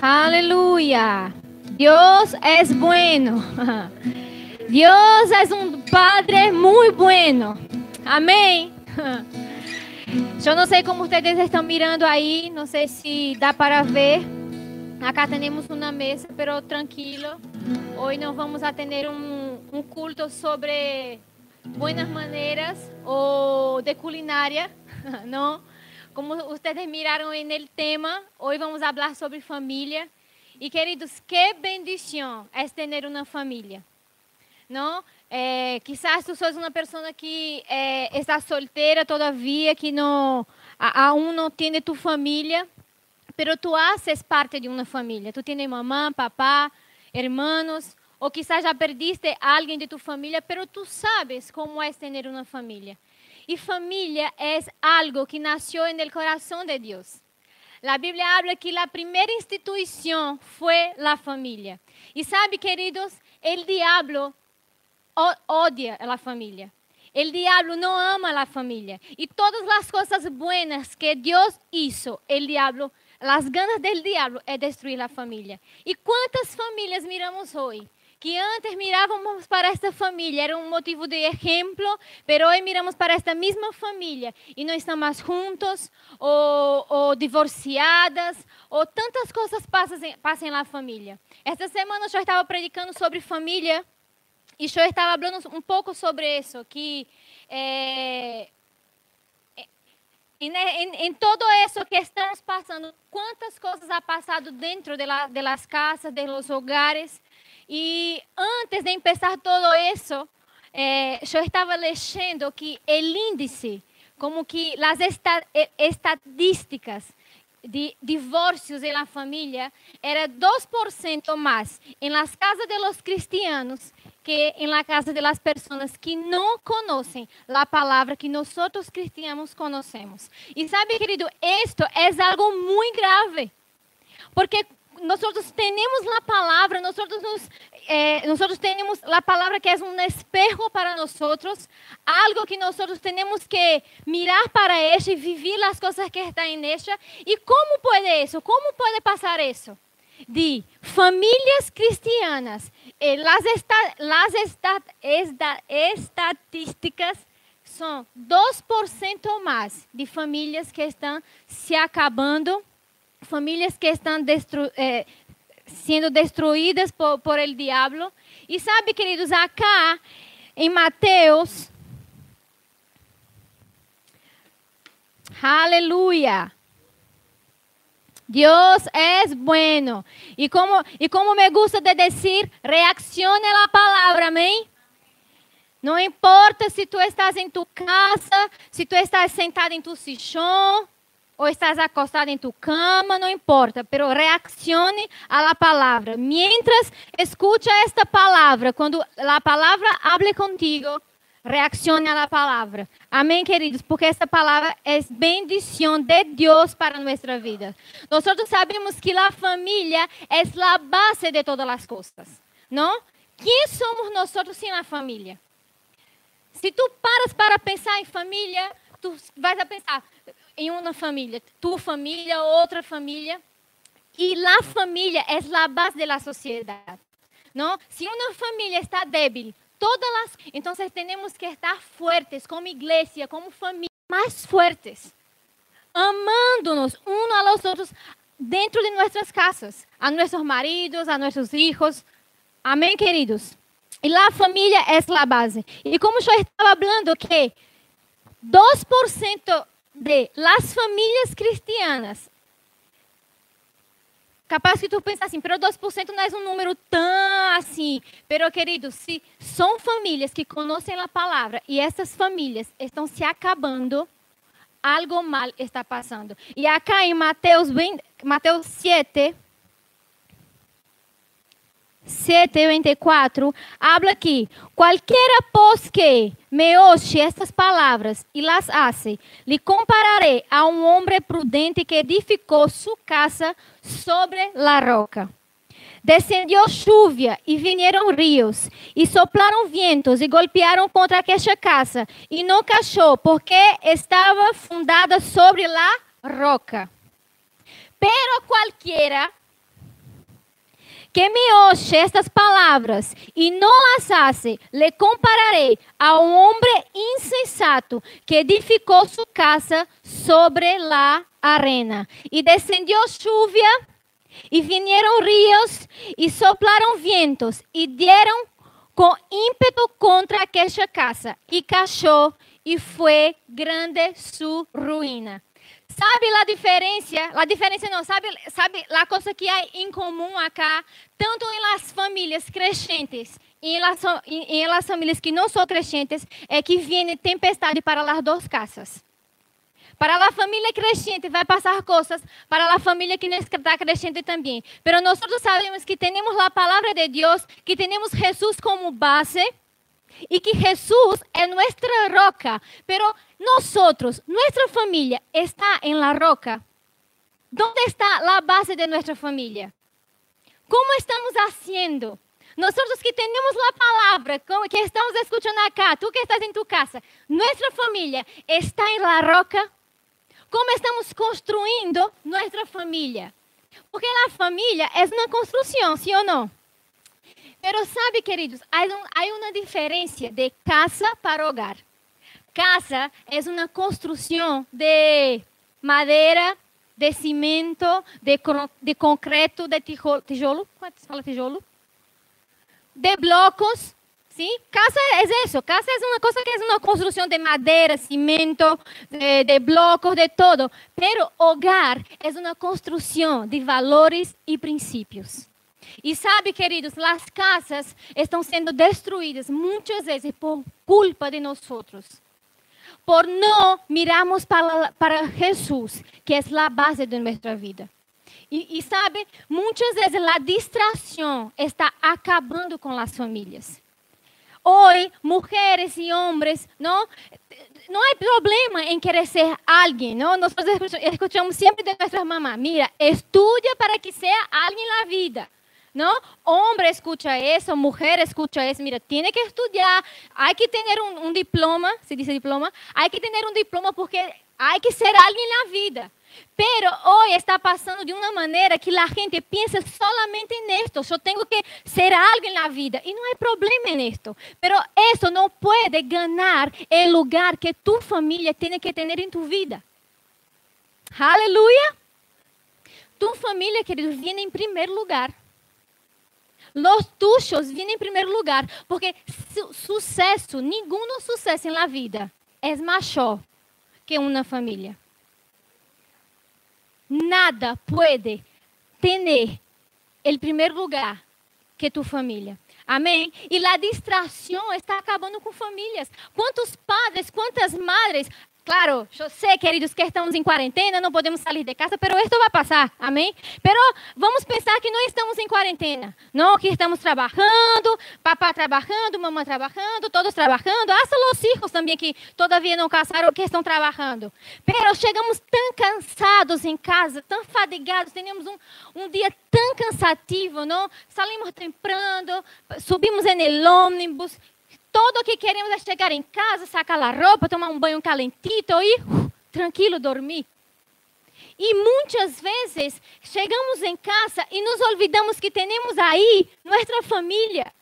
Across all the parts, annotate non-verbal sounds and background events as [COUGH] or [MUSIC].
Aleluya. Dios es bueno. Dios es un Padre muy bueno. Amém. [LAUGHS] Eu não sei como vocês estão mirando aí, não sei se dá para ver. Acá temos uma mesa, pero tranquilo. Hoje nós vamos a ter um, um culto sobre buenas maneiras ou de culinária, [LAUGHS] não? Como vocês miraram no tema, hoje vamos falar sobre família. E queridos, que bendição é ter uma família, não? É, quizás tu sos uma pessoa que é, está solteira todavia, que não, aún não tem tu família, pero tu haces parte de uma família. Tu tens mamã, papá, hermanos, ou quizás já perdiste alguém de tu família, pero tu sabes como é ter uma família. E família é algo que nasceu no coração de Deus. A Bíblia habla que a primeira instituição foi a família. E sabe, queridos, o diabo odia a família. O diabo não ama a família. E todas as coisas buenas que Deus hizo, o diabo, as ganas do diabo é destruir a família. E quantas famílias miramos hoje? Que antes mirávamos para esta família, era um motivo de exemplo, mas hoje miramos para esta mesma família e não estão mais juntos, ou, ou divorciadas, ou tantas coisas passam, passam na família. Esta semana eu estava predicando sobre família e eu estava falando um pouco sobre isso, que é, em, em, todo isso que estamos passando, quantas coisas ha passado dentro de, la, de las casas, de los hogares, e antes de começar todo isso, eh, estava lendo que o índice, como que as estatísticas de divórcios na família era 2% mais em las casas de los cristianos que em la casa de las personas que não conhecem a palavra que nós cristianos conhecemos. E sabe, querido, isto é algo muito grave. Porque nosotros tenemos la palabra, nosotros, nos, eh, nosotros tenemos la palabra que es un espejo para nosotros, algo que nosotros tenemos que mirar para ella y vivir las cosas que están en ella. ¿Y cómo puede eso? ¿Cómo puede pasar eso? De familias cristianas, eh, las, esta, las esta, esta, estatísticas son 2% más de familias que están se acabando famílias que estão destru eh, sendo destruídas por, por el diabo. E sabe, queridos, acá em Mateus, aleluia. Deus é bueno. E como, e como me gusta de dizer, reaccione a palavra, amém? Não importa se tu estás em tu casa, se tu estás sentado em tu sillón, ou estás acostado em tu cama, não importa, pero reaccione la palavra. Mientras escucha esta palavra, quando a palavra hable contigo, reaccione la palavra. Amém, queridos? Porque esta palavra é bendição de Deus para nossa vida. Nós sabemos que a família é a base de todas as coisas, não? Quem somos nós sem a família? Se tu paras para pensar em família, tu vais a pensar, em uma família, tua família, outra família. E a família é a base da sociedade. Não? Se uma família está débil, todas as, então temos que estar fortes como igreja, como família, mais fortes, amando-nos uns aos outros dentro de nossas casas, a nossos maridos, a nossos filhos. Amém, queridos? E a família é a base. E como eu estava falando que 2% de las famílias cristianas. Capaz que tu pensa assim, pero 2% não é um número tão assim. Pero, querido, se são famílias que conhecem a palavra e essas famílias estão se acabando, algo mal está passando. E acá em Mateus, Mateus 7, 7:24 habla aqui: qualquer pois que me oye estas palavras e las hace, lhe compararé a um homem prudente que edificou sua casa sobre la roca. Descendió lluvia e vinieron rios, e soplaram vientos e golpearam contra aquela casa, e não cachou, porque estava fundada sobre la roca. Pero qualquer que me oye estas palabras y no las hace, le compararé a un hombre insensato que edificó su casa sobre la arena. Y descendió lluvia, y vinieron ríos, y soplaron vientos, y dieron con ímpeto contra aquella casa, y cayó, y fue grande su ruína. Sabe a diferença? A diferença não, sabe, sabe a coisa que há em comum acá, tanto em las famílias crescentes e em las, em las famílias que não são crescentes, é que vem tempestade para as duas casas. Para a família crescente vai passar coisas, para a família que não está crescente também. Mas nós sabemos que temos a palavra de Deus, que temos Jesus como base y que Jesús es nuestra roca, pero nosotros, nuestra familia está en la roca. ¿Dónde está la base de nuestra familia? ¿Cómo estamos haciendo? Nosotros que tenemos la palabra, que estamos escuchando acá, tú que estás en tu casa, nuestra familia está en la roca. ¿Cómo estamos construyendo nuestra familia? Porque la familia es una construcción, ¿sí o no? Pero sabe, queridos, há, um, uma diferença de casa para hogar. Casa é uma construção de madeira, de cimento, de, de concreto, de tijolo, tijolo, ¿Cuánto fala tijolo? De blocos, ¿sí? Casa é isso, casa é uma coisa que é uma construção de madeira, cimento, de, de blocos, de todo. Pero hogar é uma construção de valores e princípios. E sabe, queridos, as casas estão sendo destruídas muitas vezes por culpa de nós. Por não mirarmos para, para Jesus, que é a base de nossa vida. E, e sabe, muitas vezes a distração está acabando com as famílias. Hoje, mulheres e homens, não, não há problema em querer ser alguém, não? Nós escutamos sempre de nossas mamães, mira, estudia para que seja alguém na vida. ¿No? Hombre escucha eso, mujer escucha eso. Mira, tiene que estudiar, hay que tener un, diploma, se dice diploma, hay que tener un diploma porque hay que ser alguien en la vida. Pero hoy está pasando de una manera que la gente piensa solamente en esto. Yo tengo que ser alguien en la vida. Y no hay problema en esto. Pero eso no puede ganar el lugar que tu familia tiene que tener en tu vida. Aleluya. Tu familia, querido, viene en primer lugar. Los tuyos vêm em primeiro lugar, porque su sucesso, nenhum sucesso na vida é maior que uma família. Nada pode ter o primeiro lugar que tu família. Amém? E a distração está acabando com famílias. Quantos padres, quantas madres Claro, eu sei, queridos, que estamos em quarentena, não podemos sair de casa, mas isso vai passar, amém? Pero vamos pensar que não estamos em quarentena, não, que estamos trabalhando, papá trabalhando, mamãe trabalhando, todos trabalhando, hasta os filhos também que todavia não casaram, que estão trabalhando. Pero chegamos tão cansados em casa, tão fadigados, temos um, um dia tão cansativo, não? Salimos temprano, subimos em ônibus, todo que queremos é chegar em casa, sacar a roupa, tomar um banho calentito e uh, tranquilo dormir. E muitas vezes chegamos em casa e nos olvidamos que temos aí nossa família.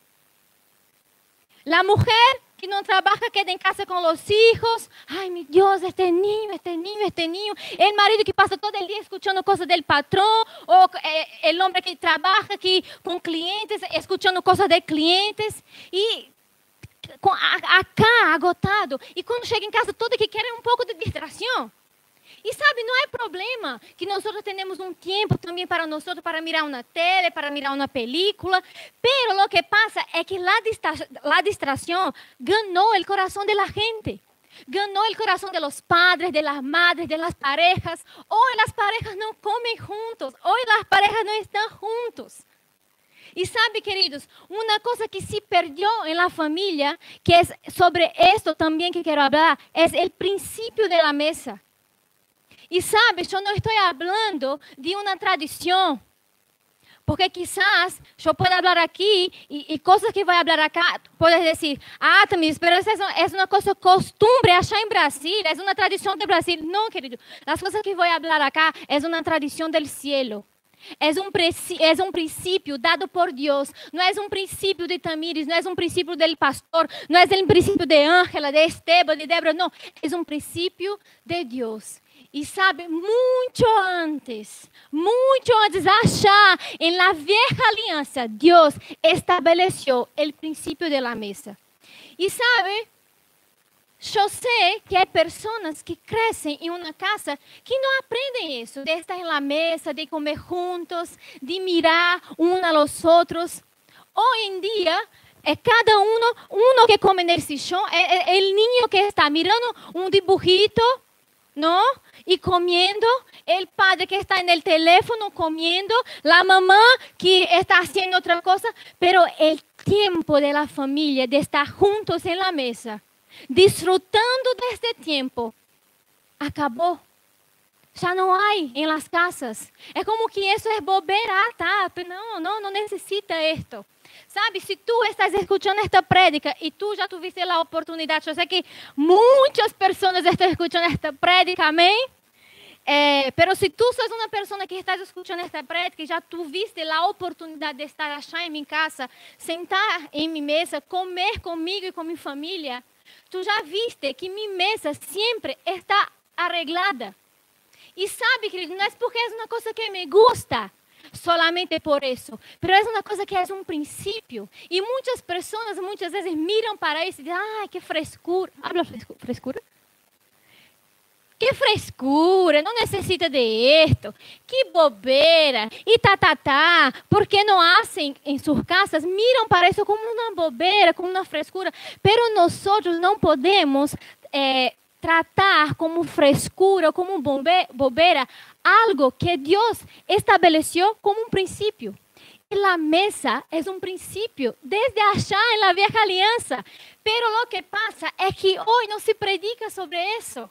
A mulher que não trabalha queda em casa com os filhos. Ai, meu Deus, este niño, este niño, este niño. O marido que passa todo o dia escutando coisas do patrão. Ou o homem que trabalha aqui com clientes, escutando coisas de clientes. E acá, agotado. E quando chega em casa, todo que quer é um pouco de distração. E sabe, não é problema que nós temos um tempo também para nós para mirar uma tele, para mirar uma película. Pero o que passa é que a distração, la distracción ganó el corazón de la gente. Ganó el corazón de los padres, de las madres, de las parejas. Hoy las parejas não comem juntos. Hoy las parejas não estão juntos. E sabe, queridos, uma coisa que se perdeu na família, que é sobre esto também que quero falar, é o princípio da mesa. E sabe, eu não estou falando de uma tradição, porque quizás eu possa falar aqui e, e coisas que vou falar acá, pode dizer, ah, Tamis, mas isso é uma coisa costumbre achar em Brasil, é uma tradição do Brasil. Não, querido, as coisas que vou falar acá é uma tradição do cielo. É um, é um princípio dado por Deus. Não é um princípio de Tamires, não é um princípio do pastor, não é um princípio de Ángela, de Esteban, de Débora. Não, é um princípio de Deus. E sabe, muito antes, muito antes achar em la vieja aliança, Deus estabeleceu o princípio da mesa. E sabe, eu sei que há pessoas que crescem em uma casa que não aprendem isso, de estar na mesa, de comer juntos, de mirar uns aos outros. Hoje em dia, é cada um, um que come nesse chão, é, é, é o ninho que está mirando um dibujito, não? E comendo, o padre que está no teléfono comendo, a mamã que está fazendo outra coisa, pero o tempo da família de estar juntos na mesa disfrutando deste tempo, acabou. Já não há em las casas. É como que isso é bobeira, tá? Não, não, não necessita isto. Sabe, se tu estás escutando esta prédica e tu já tuviste a oportunidade, eu sei que muitas pessoas estão escutando esta prédica, amém? É, pero se tu sos uma pessoa que estás escutando esta prédica e já tuviste a oportunidade de estar achar em minha casa, sentar em minha mesa, comer comigo e com minha família, Tu já viste que minha mesa sempre está arreglada. E sabe, querido, não é porque é uma coisa que me gusta, solamente por isso. Mas é uma coisa que é um princípio. E muitas pessoas muitas vezes miram para isso e dizem, ah, que frescura. Habla frescura? Que frescura, não necessita de esto. Que bobeira. E tá, tá, tá. Porque não hacen em suas casas, miram para isso como uma bobeira, como uma frescura. Pero nós não podemos eh, tratar como frescura, como bobeira, algo que Deus estabeleceu como um princípio. La mesa é um princípio desde achar na vieja aliança. Pero lo que pasa é que hoje não se predica sobre isso.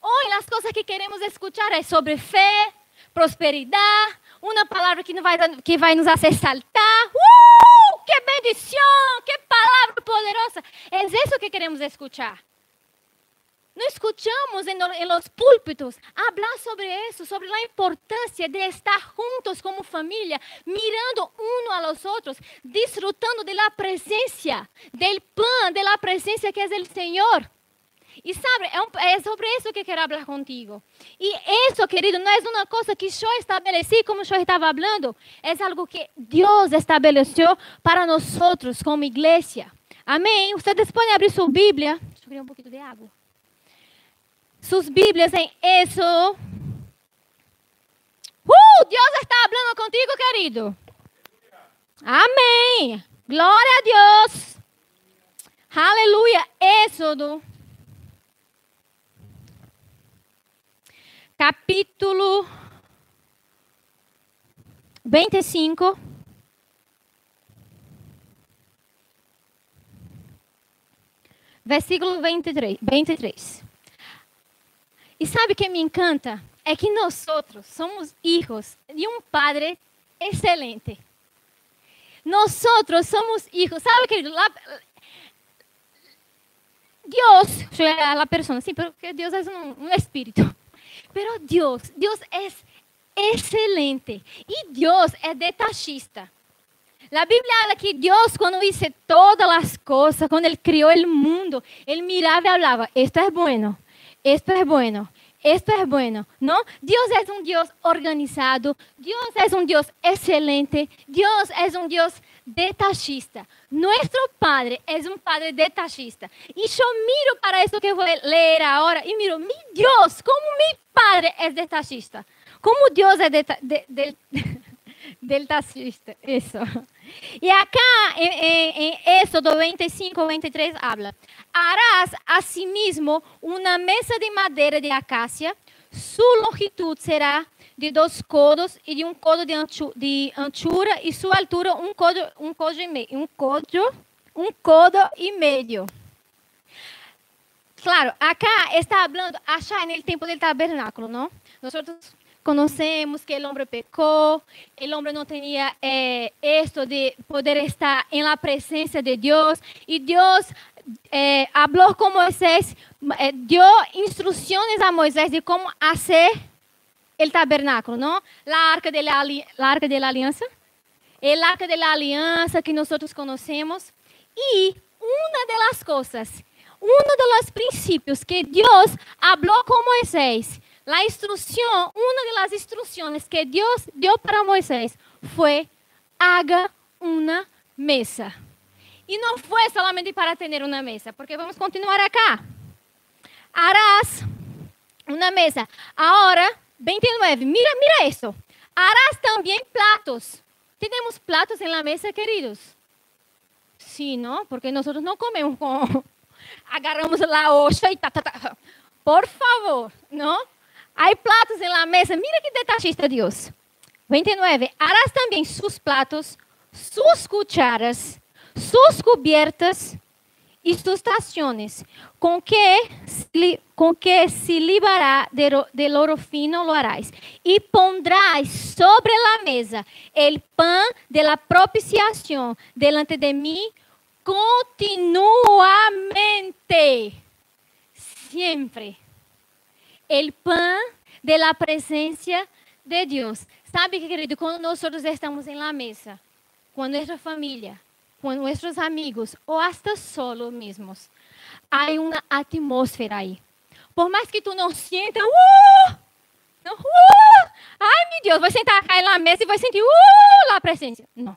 Hoy las cosas que queremos escuchar es sobre fe, prosperidad, una palabra que, vai, que vai nos hacer saltar. ¡Uh! ¡Qué bendición! ¡Qué palabra poderosa! Es eso que queremos escuchar. No escuchamos en, en, los púlpitos hablar sobre eso, sobre la importancia de estar juntos como familia, mirando uno a los otros, disfrutando de la presencia, del pan, de la presencia que es el Señor. E sabe, é, um, é, sobre isso que quero falar contigo. E isso, querido, não é uma coisa que eu estabeleci, como eu estava falando, é algo que Deus estabeleceu para nós como igreja. Amém? Vocês podem abrir sua Bíblia. Deixa eu abrir um pouquinho de água. Suas Bíblias em isso. Uh, Deus está falando contigo, querido. Amém. Glória a Deus. Aleluia. Êxodo capítulo 25. Versículo 23, 23. E sabe o que me encanta? É que nós outros somos filhos de um Padre excelente. Nós outros somos filhos. Sabe, querido? Lá, Deus, a pessoa, sim, porque Deus é um, um espírito. Pero Dios, Dios es excelente y Dios es detachista. La Biblia habla que Dios cuando hizo todas las cosas, cuando Él crió el mundo, Él miraba y hablaba, esto es bueno, esto es bueno, esto es bueno, ¿no? Dios es un Dios organizado, Dios es un Dios excelente, Dios es un Dios detachista. Nuestro Padre es un Padre detachista. Y yo miro para eso que voy a leer ahora y miro, mi Dios, como mi Padre es detachista. Como Dios es de, de, de, [LAUGHS] detachista. Eso. Acá en, en, en Éxodo 25, 23 habla, harás asimismo una mesa de madera de acacia, su longitud será de dois codos e de um codo de, anchu, de anchura e sua altura um codo, um codo e meio, um codo, um codo e meio. Claro, acá está falando achar no tempo do tabernáculo, não? Nós conhecemos que o homem pecou, o homem não tinha eh, esto de poder estar em la presença de Deus e Deus eh, falou com Moisés, eh, deu instruções a Moisés de como fazer el tabernáculo, ¿no? La arca de la, arca de la alianza. Arca de la alianza que. Y una de las cosas, uno de los principios que Dios habló con Moisés, la instrucción, una de las instrucciones que Dios dio para Moisés fue, haga una mesa. Y no fue solamente para tener una mesa, porque vamos a continuar acá. Harás una mesa. Ahora, 29, mira, mira eso. Harás también platos. ¿Tenemos platos en la mesa, queridos? Sí, ¿no? Porque nosotros no comemos con... [LAUGHS] Agarramos la hoja y ta, ta, ta. Por favor, ¿no? Hay platos en la mesa. Mira qué detallista Dios. 29. Harás también sus platos, sus cucharas, sus cubiertas y sus tazones, con que, con que se librará del oro fino lo harás. Y pondrás sobre la mesa el pan de la propiciación delante de mí continuamente. Siempre. El pan de la presencia de Dios. Sabe, querido, quando nós estamos em la mesa, com nossa família, com nossos amigos, ou até solo mesmos, há uma atmosfera aí. Por mais que tu não sinta, uh, não, uh, ai meu Deus, vai sentar cá na mesa e vai sentir uh, a presença. Não.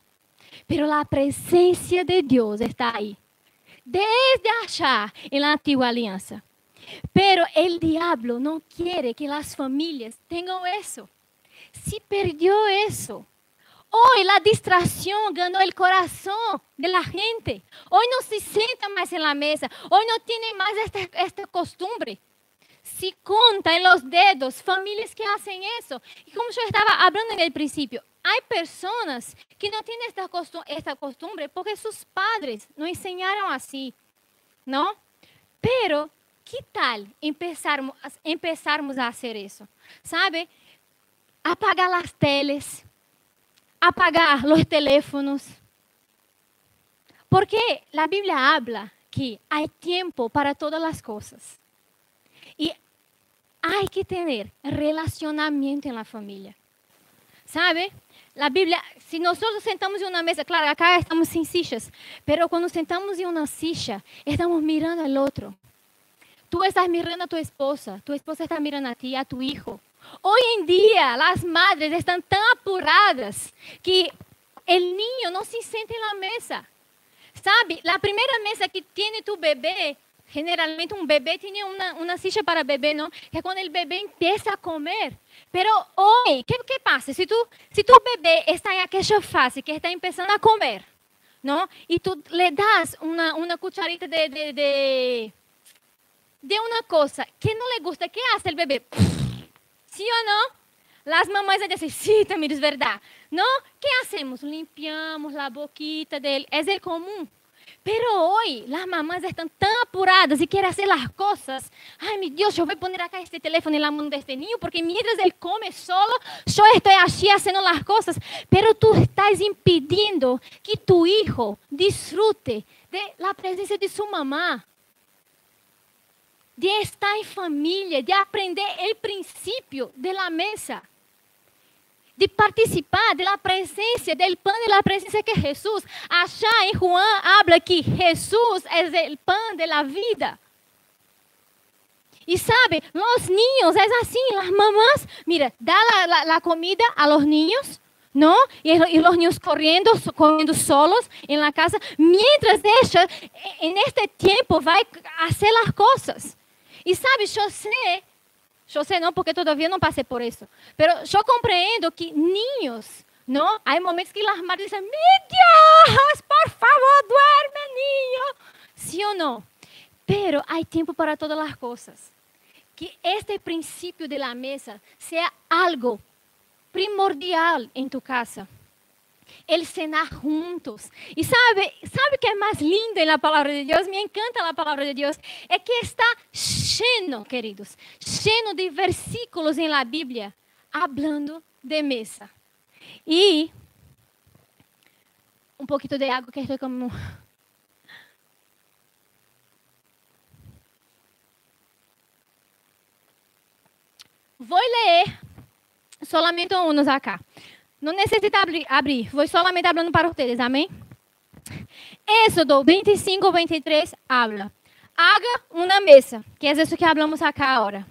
Pero a presença de Deus está aí. Desde achar em la antiga aliança. Pero el diablo no quiere que las familias tengan eso. Se perdió eso. Hoy la distracción ganó el corazón de la gente. Hoy no se sienta más en la mesa. Hoy no tiene más esta, costumbre. Se conta los dedos familias que hacen eso. Y como yo estaba hablando en el principio, hay personas que no tienen esta costumbre, porque sus padres no enseñaron así, ¿no? Pero que tal empezarmos, a hacer isso? Sabe? Apagar as teles, apagar os teléfonos. Porque a Bíblia habla que há tempo para todas as coisas. E há que ter relacionamento na família. ¿Sabe? A Bíblia, se nós sentamos em uma mesa, claro, acá estamos sem sillas, mas quando sentamos em uma silla, estamos mirando ao outro. Tú estás mirando a tu esposa, tu esposa está mirando a ti, a tu hijo. Hoy en día las madres están tan apuradas que el niño no se siente en la mesa. ¿Sabe? La primera mesa que tiene tu bebé, generalmente un bebé tiene una, una silla para bebé, ¿no? Que es cuando el bebé empieza a comer. Pero hoy, ¿qué, qué pasa? Si, tú, si tu bebé está en aquella fase que está empezando a comer, ¿no? Y tú le das una, una cucharita de, de, de de uma coisa que não lhe gusta, que hace o bebê? ¿Sí ou não? As mamães dizem, sí, Tamir, es verdade. Não? Que hacemos? Limpiamos a boquita dele. É o comum. Pero hoy las mamás están tan apuradas y quieren hacer las cosas. Ay, mi Dios, yo voy a poner acá este teléfono en la mano de este niño porque mientras él come solo, yo estoy allí haciendo las cosas. Pero tú estás impidiendo que tu hijo disfrute de la presencia de su mamá de estar em família, de aprender o princípio da mesa, de participar da presença, do pão da presença que Jesus. Achar em Juan habla que Jesus é o pão da vida. E sabe, os niños é assim, as mamás, mira, dá a comida a los niños, ¿no? Y, y, los niños corriendo, corriendo solos en la casa, mientras ella en este tiempo va a hacer las cosas. E sabe, eu sei, eu sei não porque todavia não passei por isso, mas eu compreendo que niños, não? Há momentos que as madres dizem, Deus, por favor, duerme, niño. Sim ou não? Pero há tempo para todas as coisas. Que este princípio de la mesa seja algo primordial em tu casa el cenar juntos. E sabe, sabe que é mais lindo na palavra de Deus? Me encanta a palavra de Deus. É que está cheio, queridos, cheio de versículos em la Bíblia, hablando de mesa. E um pouquinho de água que estou como Vou ler solamente unos acá. No necesita abrir, abrir, voy solamente hablando para ustedes, amén. Éxodo 25, 23 habla. Haga una mesa, que es eso que hablamos acá ahora.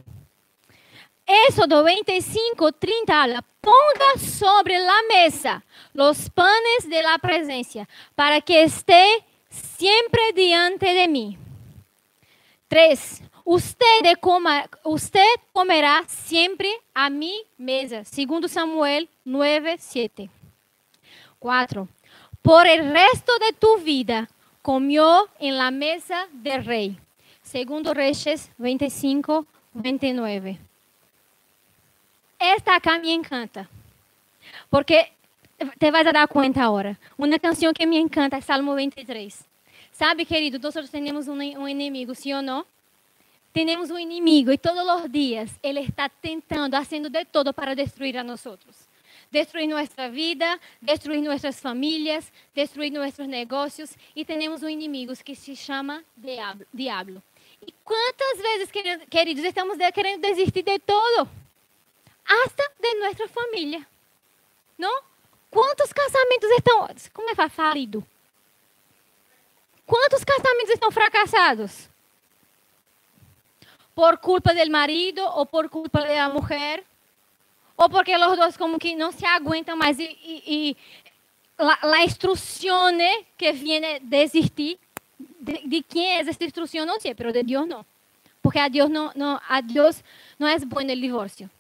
Éxodo 25, 30 habla. Ponga sobre la mesa los panes de la presencia, para que esté siempre diante de mí. 3. Usted, coma, usted comerá sempre a mi mesa. Segundo Samuel 9, 7. 4. Por el resto de tu vida comió en la mesa del rey. Segundo Reyes 25, 29. Esta acá me encanta. Porque te vas a dar cuenta ahora. Uma canção que me encanta é Salmo 23. Sabe, querido, nós temos um inimigo, sim ou não? Temos um inimigo e todos os dias ele está tentando, fazendo de todo para destruir a nós. Destruir nossa vida, destruir nossas famílias, destruir nossos negócios. E temos um inimigo que se chama diablo. E quantas vezes, queridos, estamos querendo desistir de todo? Hasta de nossa família. Não? Quantos casamentos estão. Como é falido? Quantos casamentos estão fracassados? Por culpa del marido o por culpa de la mujer, o porque los dos como que no se y, y, y la, la, instrucción que viene de existir, de, de, quién es esta instrucción, no sé, pero de Dios no. Porque a Dios no, no, a Dios no es bueno el divorcio.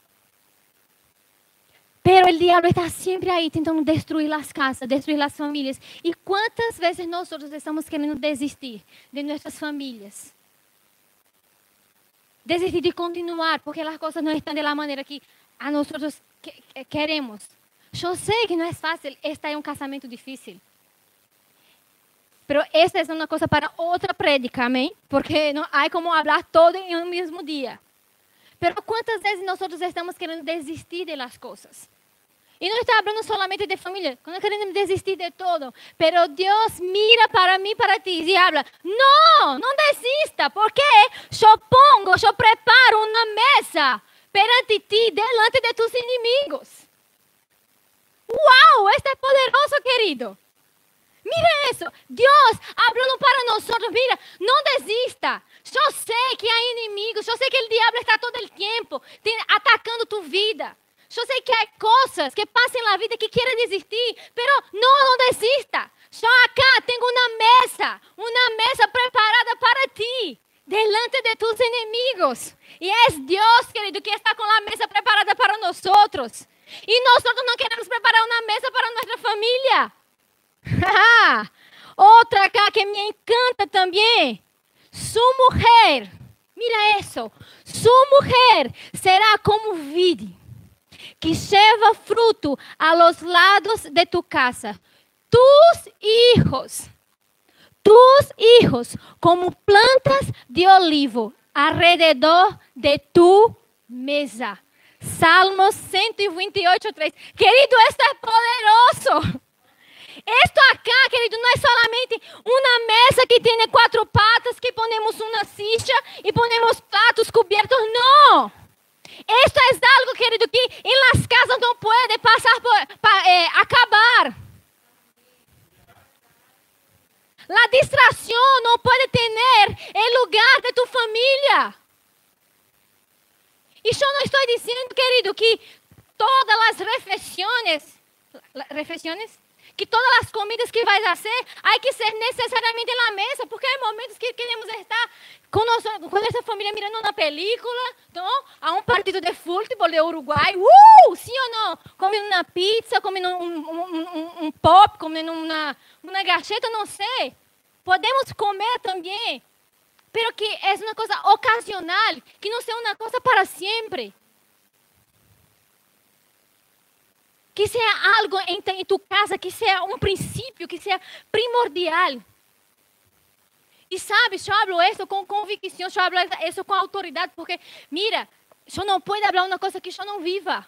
Pero el diablo está siempre ahí tentando destruir las casas, destruir las familias. ¿Y cuántas veces nosotros estamos queriendo desistir de nuestras familias? Desistir de continuar porque as coisas não estão da maneira que a nós que, que queremos. Eu sei que não é fácil, este é um casamento difícil. Mas esta é uma coisa para outra prédica, amém? Porque não há como falar todo em um mesmo dia. Mas quantas vezes nós estamos querendo desistir das coisas? E não está falando solamente de família, não queremos desistir de todo. Pero Deus mira para mim, para ti e habla: Não, não desista, porque eu pongo, eu preparo uma mesa perante ti, delante de tus inimigos. Uau, este é poderoso, querido. Mira isso, Deus falando para nós, mira, não desista. Eu sei que há inimigos, eu sei que o diabo está todo o tempo atacando tu vida. Eu sei que há coisas que passam na vida que querem desistir, pero não, não desista. Eu acá tenho uma mesa, uma mesa preparada para ti, delante de tus inimigos. E é Deus, querido, que está com a mesa preparada para nós. E nós não queremos preparar uma mesa para nossa família. [LAUGHS] Outra acá que me encanta também. Sua mulher, mira isso. Sua mulher será como vide que lleva fruto a los lados de tu casa. Tus hijos, tus hijos, como plantas de olivo alrededor de tu mesa. Salmos 128, 3. Querido, esto é poderoso. Esto acá, querido, não é solamente uma mesa que tem quatro patas, que ponemos uma silla e ponemos pratos cobertos. Não. Esto es algo, querido, que en las casas no puede pasar por, pa, eh, acabar. La distracción no puede tener el lugar de tu familia. E eu não estou dizendo, querido, que todas as refeições, refeições, que todas as comidas que vais fazer, há que ser necessariamente na mesa, porque há momentos que queremos estar com, nossa, com nossa família mirando uma película, então, há um partido de futebol de Uruguai, uh, sim ou não? Comendo uma pizza, comendo um, um, um, um pop, comendo uma, uma gacheta, não sei. Podemos comer também, pero que é uma coisa ocasional, que não seja uma coisa para sempre. Que seja algo em, em tu casa, que seja um princípio, que seja primordial. E sabe, eu hablo isso com convicção, eu hablo isso com autoridade, porque, mira, eu não posso falar uma coisa que eu não viva.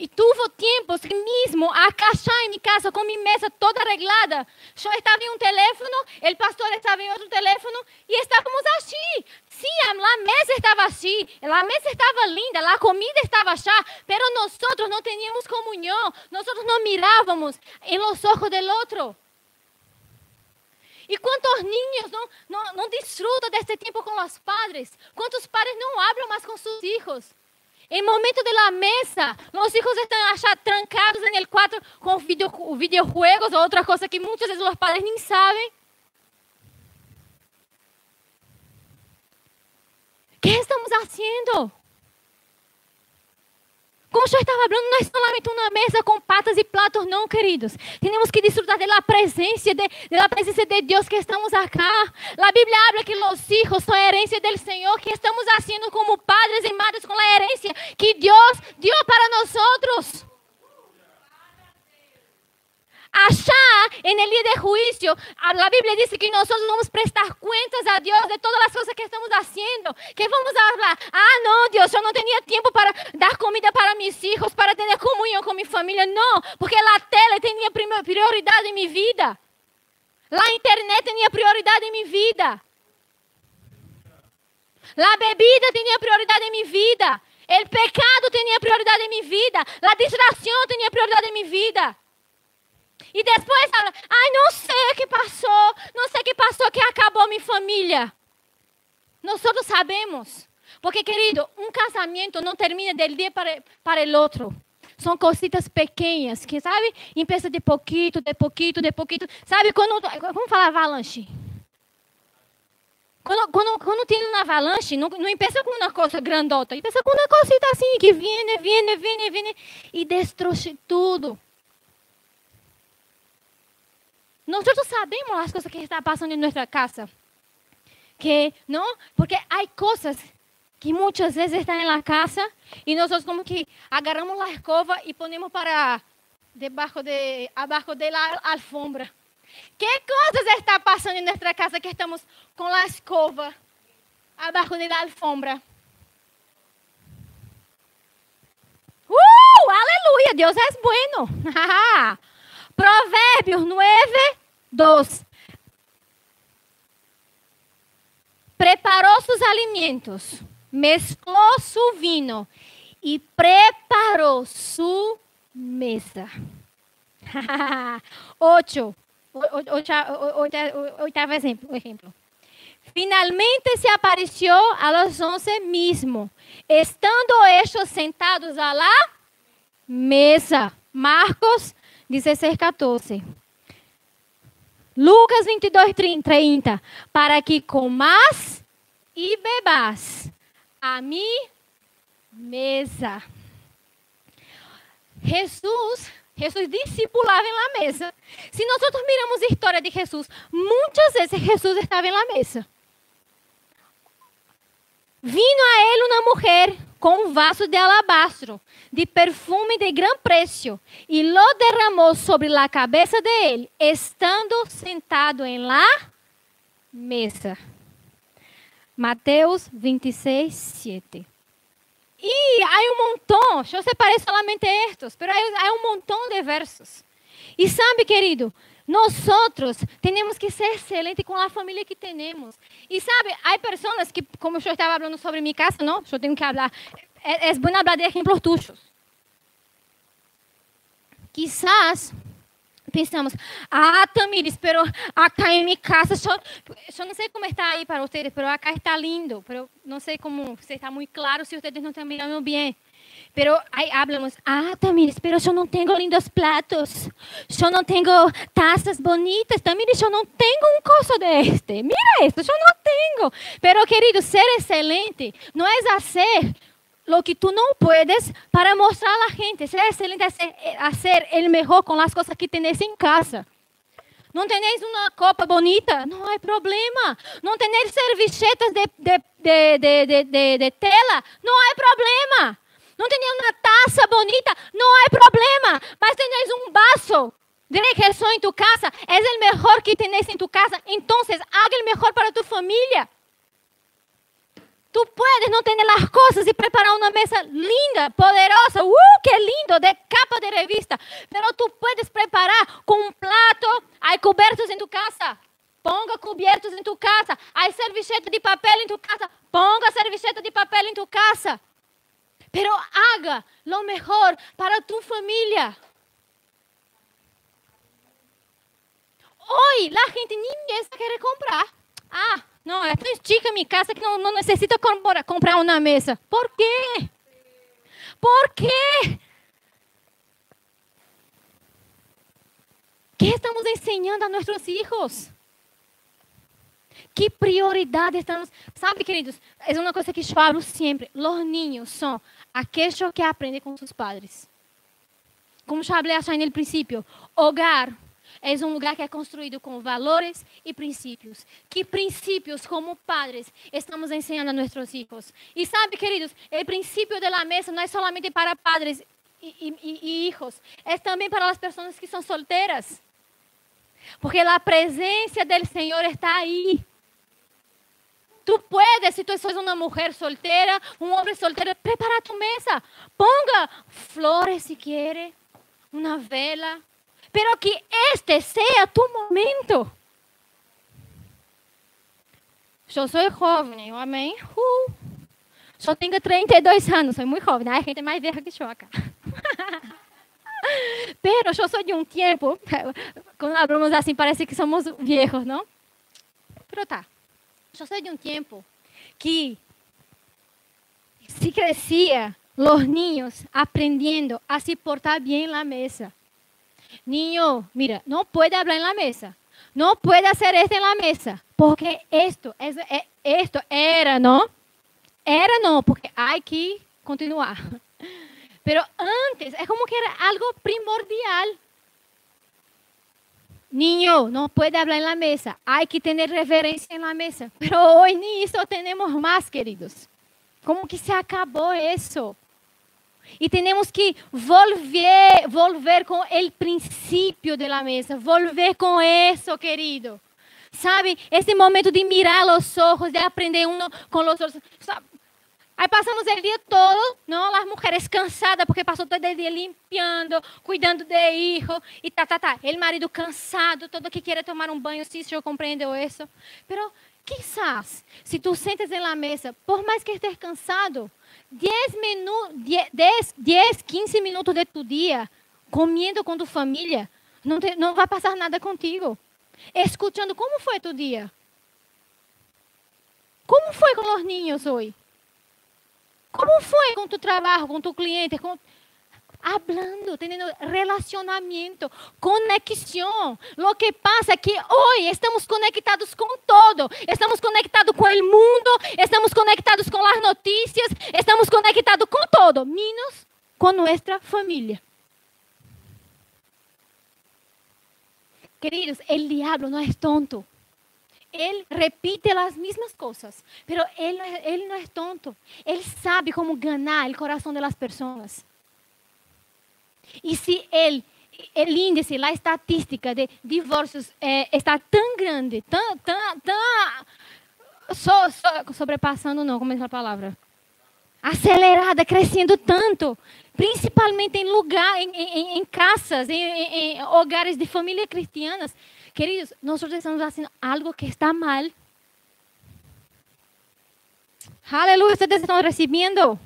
Y tuvo tiempos que mismo acá en mi casa con mi mesa toda arreglada. Yo estaba en un teléfono, el pastor estaba en otro teléfono y estábamos así. Sí, la mesa estaba así, la mesa estaba linda, la comida estaba allá, pero nosotros no teníamos comunión, nosotros no mirábamos en los ojos del otro. ¿Y cuántos niños no, no, no disfrutan de este tiempo con los padres? ¿Cuántos padres no hablan más con sus hijos? Em momento de la mesa, os hijos estão achados, trancados no quarto com video, videojuegos ou outra coisa que vezes os pais nem sabem. O que estamos fazendo? Como yo estaba hablando, no es solamente una mesa con patas y platos, no, queridos. Tenemos que disfrutar de la presencia de, la presencia de Dios que estamos acá. La Biblia habla que los hijos son herencia del Señor, que estamos haciendo como padres y madres con la herencia que Dios dio para nosotros. Allá, en el día de juicio, la Biblia dice que nosotros vamos a prestar cuentas a Dios de todas las cosas que estamos haciendo. Que vamos a hablar, ah, no, Dios, yo no tenía tiempo para dar comida para mis hijos, para tener comunión con mi familia. No, porque la tele tenía prioridad en mi vida. La internet tenía prioridad en mi vida. La bebida tenía prioridad en mi vida. El pecado tenía prioridad en mi vida. La distracción tenía prioridad en mi vida. E depois fala, ai, não sei o que passou, não sei o que passou que acabou minha família. Nós todos sabemos. Porque, querido, um casamento não termina del dia para, para o outro. São cositas pequenas, que, sabe? Empieza de pouquinho, de pouquinho, de pouquinho. Sabe, quando, vamos falar avalanche. Quando, quando, quando tem uma avalanche, não, não empieza com uma coisa grandota. Empieza com uma cosita assim, que vem, vem, vem, vem, e destrói tudo. Nosotros sabemos las cosas que están pasando en nuestra casa. Que, ¿no? Porque hay cosas que muchas veces están en la casa y nosotros como que agarramos la escoba y ponemos para debajo de, abajo de la alfombra. ¿Qué cosas está pasando en nuestra casa que estamos con la escoba abajo de la alfombra? ¡Uh! ¡Aleluya! Dios es bueno. [LAUGHS] Provérbios 9, 2. Preparou seus alimentos, mesclou seu vinho e preparou sua mesa. [LAUGHS] 8. Oitavo exemplo, exemplo. Finalmente se apareció a los once mismo, estando ellos sentados la mesa. Marcos 16, 14. Lucas 22, 30. Para que comas e bebas a mi mesa. Jesus, Jesus discipulava la mesa. Se nós miramos a história de Jesus, muitas vezes Jesus estava la mesa. Vino a ele uma mulher com um vaso de alabastro, de perfume de gran preço, e lo derramou sobre a cabeça de ele, estando sentado em la mesa. Mateus 26, 7. E há um montão, eu separei solamente estes, mas há um montão de versos. E sabe, querido, nós temos que ser excelentes com a família que temos. E sabe, há pessoas que, como eu estava falando sobre minha casa, não? Eu tenho que falar. É, é bom falar de exemplos tuchos. Quizás pensamos, ah, Tamires, pero acá em minha casa, eu, eu não sei como está aí para vocês, pero acá está lindo, pero não sei como, se está muito claro se vocês não estão mirando bem. Pero ahí hablamos, ah, Tamires, pero yo no tengo lindos platos, yo no tengo tazas bonitas, Tamires, yo no tengo un coso de este, mira esto, yo no tengo. Pero querido, ser excelente no es hacer lo que tú no puedes para mostrar a la gente. Ser excelente es hacer el mejor con las cosas que tienes en casa. Não tenéis uma copa bonita? Não há problema. Não tenéis servilletas de, de, de, de, de, de tela? Não há problema. Não tem uma taça bonita, não há problema. Mas tens um vaso de regressão em tu casa, é o melhor que tens em tu casa. Então, haga o melhor para tu família. Tú puedes no tener las cosas y preparar una mesa linda, poderosa, ¡uh, qué lindo! De capa de revista. Pero tú puedes preparar con un plato, hay cubiertos en tu casa. Ponga cubiertos en tu casa. Hay servilleta de papel en tu casa. Ponga servilleta de papel en tu casa. Pero haga lo mejor para tu familia. Hoy la gente ni mesmo quiere comprar. Ah, não, é tão chica minha casa que não, não necessita comprar, uma mesa. Por quê? Por quê? que estamos ensinando a nossos filhos? Que prioridade estamos. Sabe, queridos, é uma coisa que eu falo sempre: os niños são aqueles que aprendem com seus padres. Como já falei achar no princípio, hogar é um lugar que é construído com valores e princípios. Que princípios, como padres, estamos ensinando a nossos filhos? E sabe, queridos, o princípio da mesa não é solamente para padres e, e, hijos, é também para as pessoas que são solteiras. Porque a presença do Senhor está aí. Tu puedes, se tu és uma mulher solteira, um homem solteiro, prepara tu mesa. Ponga flores se quer, uma vela, pero que este sea tu momento. Eu sou jovem, amém? Uh. Tenho 32 anos, sou muito jovem. A gente é mais velha que choca. [LAUGHS] Pero eu sou de um tempo, quando falamos [LAUGHS] assim, parece que somos viejos, não? Pero tá. Eu sou de um tempo que se crescia os niños aprendendo a se portar bem na mesa. Niño, mira, no puede hablar en la mesa. No puede hacer esto en la mesa. Porque esto, es, eh, esto era, ¿no? Era no, porque hay que continuar. [LAUGHS] Pero antes, es como que era algo primordial. Niño, no puede hablar en la mesa. Hay que tener reverencia en la mesa. Pero hoy ni eso tenemos más, queridos. Como que se acabó eso. E temos que volver, volver com o princípio da mesa, volver com isso, querido. Sabe, esse momento de mirar os olhos, de aprender um com os outros. Aí passamos o dia todo, não, as mulheres cansadas, porque passou todo o dia limpiando, cuidando de hijo, e tá, tá, tá. Ele marido cansado, todo que quer tomar um banho, sim, eu compreendo isso. Pero, quizás, se tu sentes na mesa, por mais que esteja cansado, 10, minutos, 10, 10, 15 minutos de tu dia comendo com tua família, não, te, não vai passar nada contigo. Escutando como foi tu dia. Como foi com os ninhos hoje? Como foi com tu trabalho, com tu cliente? Com hablando, teniendo relacionamiento, conexión. Lo que pasa es que hoy estamos conectados con todo. Estamos conectados con el mundo, estamos conectados con las noticias, estamos conectados con todo, menos con nuestra familia. Queridos, el diablo no es tonto. Él repite las mismas cosas, pero él, él no es tonto. Él sabe cómo ganar el corazón de las personas. E se ele, o índice, a estatística de divórcios é, está tão grande, tão, tão, tão so, so, sobrepassando, não, como é a palavra? Acelerada, crescendo tanto, principalmente em lugar, em, casas, em, em, hogares de famílias cristianas. Queridos, nós estamos fazendo algo que está mal. Aleluia, vocês estão recebendo?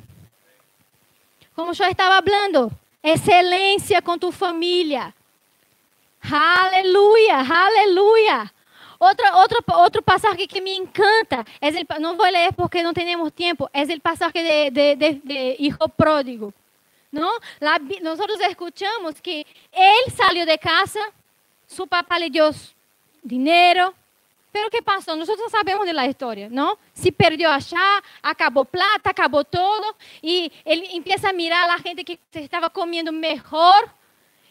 Como eu estava falando, excelência com tua família. Aleluia, aleluia. Outra, outra, outro passagem que me encanta, é el, não vou ler porque não temos tempo, é o passagem de, de, de, de hijo pródigo. Não? La, nós escutamos que ele saiu de casa, seu papá lhe deu dinheiro, Pero ¿qué pasó? Nosotros sabemos de la historia, ¿no? Se perdió allá, acabó plata, acabó todo, y él empieza a mirar a la gente que se estaba comiendo mejor,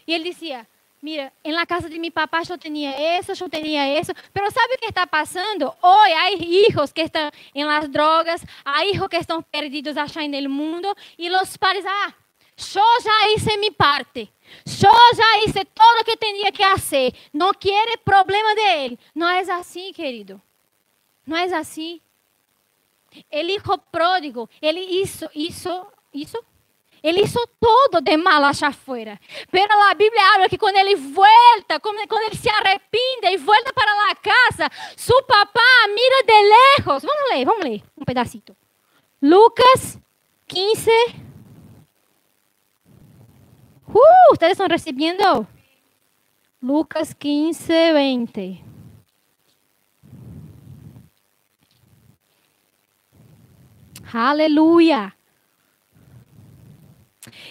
y él decía, mira, en la casa de mi papá yo tenía eso, yo tenía eso, pero ¿sabe qué está pasando? Hoy hay hijos que están en las drogas, hay hijos que están perdidos allá en el mundo, y los padres, ah, yo ya hice mi parte. Yo já hice todo o que tinha que fazer. Não quer problema dele. Não é assim, querido. Não é assim. el hijo pródigo, él hizo, hizo, hizo, él hizo todo de mal allá afuera. Pero la Biblia habla que cuando él vuelta, cuando él se arrepende y vuelta para la casa, su papá mira de lejos. Vamos a leer, vamos a leer un pedacito. Lucas 15. Uh, ¿Ustedes están recibiendo? Lucas 15, 20. Aleluia.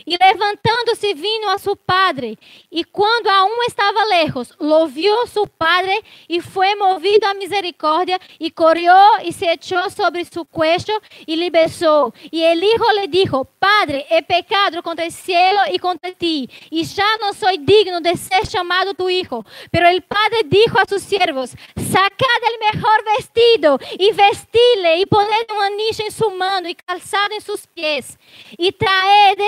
E levantando-se, vino a seu padre. E quando aún estava lejos, lo viu seu padre e foi movido a misericórdia e correu e se echou sobre seu cuello e lhe besou. E el hijo le dijo, Padre, he pecado contra el cielo y contra ti, y ya no soy digno de ser chamado tu hijo. Pero el padre dijo a sus siervos, sacad el mejor vestido y vestile y poned un anillo en su mano y calzado en sus pies. Y traed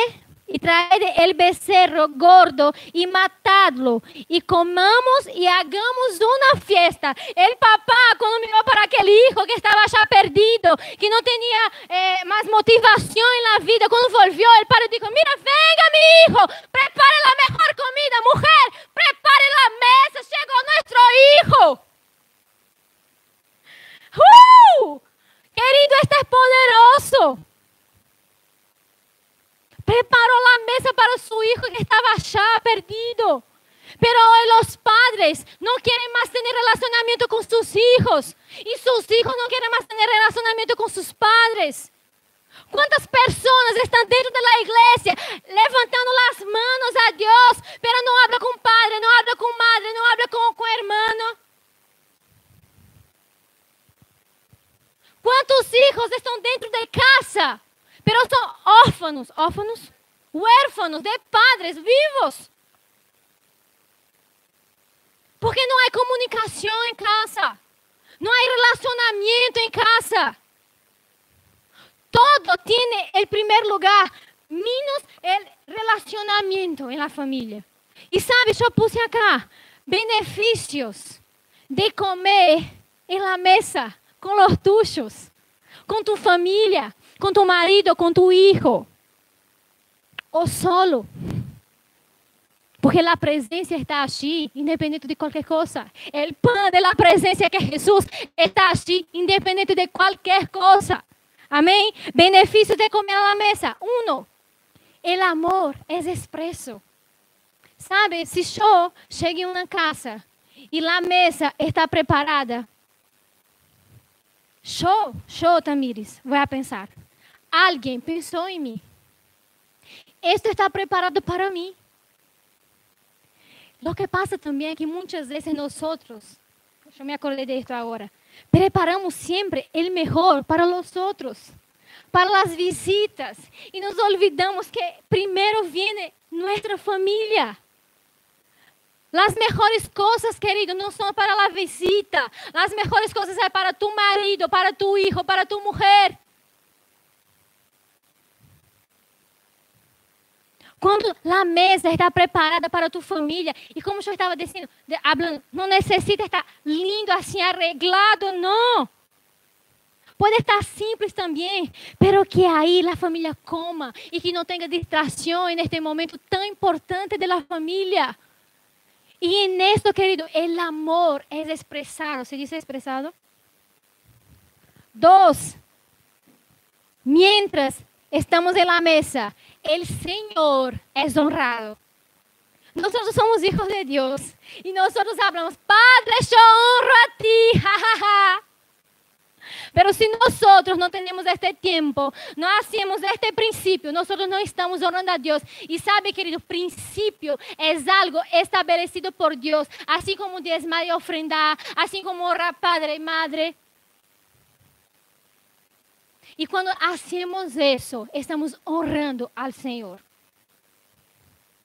y traed el becerro gordo y matadlo y comamos y hagamos una fiesta. El papá cuando miró para aquel hijo que estaba ya perdido, que no tenía eh, más motivación en la vida, cuando volvió el padre dijo, mira, venga mi hijo, prepare la mejor comida, mujer, prepare la mesa, llegó nuestro hijo. ¡Uh! Querido, este es poderoso. Preparó la mesa para su hijo que estaba ya perdido. Pero hoy los padres no quieren más tener relacionamiento con sus hijos. Y sus hijos no quieren más tener relacionamiento con sus padres. ¿Cuántas personas están dentro de la iglesia levantando las manos a Dios, pero no habla con padre, no habla con madre, no habla con, con hermano? ¿Cuántos hijos están dentro de casa? Pero son órfanos, órfanos, huérfanos de padres vivos. Porque no hay comunicación en casa, no hay relacionamiento en casa. Todo tiene el primer lugar, menos el relacionamiento en la familia. Y sabes, yo puse acá beneficios de comer en la mesa con los tuyos, con tu familia, con tu marido, con tu hijo, o solo. Porque a presença está aqui, independente de qualquer coisa. O pão da presença que é Jesus está aqui, independente de qualquer coisa. Amém? Benefício de comer na mesa. Um, o amor é expresso. Sabe, se eu chego em uma casa e a mesa está preparada, eu, eu, Tamires, vou pensar. Alguien pensó en mí. Esto está preparado para mí. Lo que pasa también es que muchas veces nosotros, yo me acordé de esto ahora, preparamos siempre el mejor para los otros, para las visitas, y nos olvidamos que primero viene nuestra familia. Las mejores cosas, querido, no son para la visita. Las mejores cosas son para tu marido, para tu hijo, para tu mujer. Quando a mesa está preparada para tu família, e como eu estava dizendo, não necessita estar lindo assim, arreglado, não. Pode estar simples também, pero que aí a família coma e que não tenha distração neste momento tão importante da família. E en esto, querido, el amor es expresado. ¿Se dice expresado? Dos, mientras estamos en la mesa, el Señor es honrado. Nosotros somos hijos de Dios y nosotros hablamos, Padre, yo honro a ti. [LAUGHS] Pero si nosotros no tenemos este tiempo, no hacemos este principio, nosotros no estamos honrando a Dios. Y sabe, querido, principio es algo establecido por Dios, así como diezmar y ofrendar, así como honrar padre madre. E quando hacemos isso, estamos honrando ao Senhor.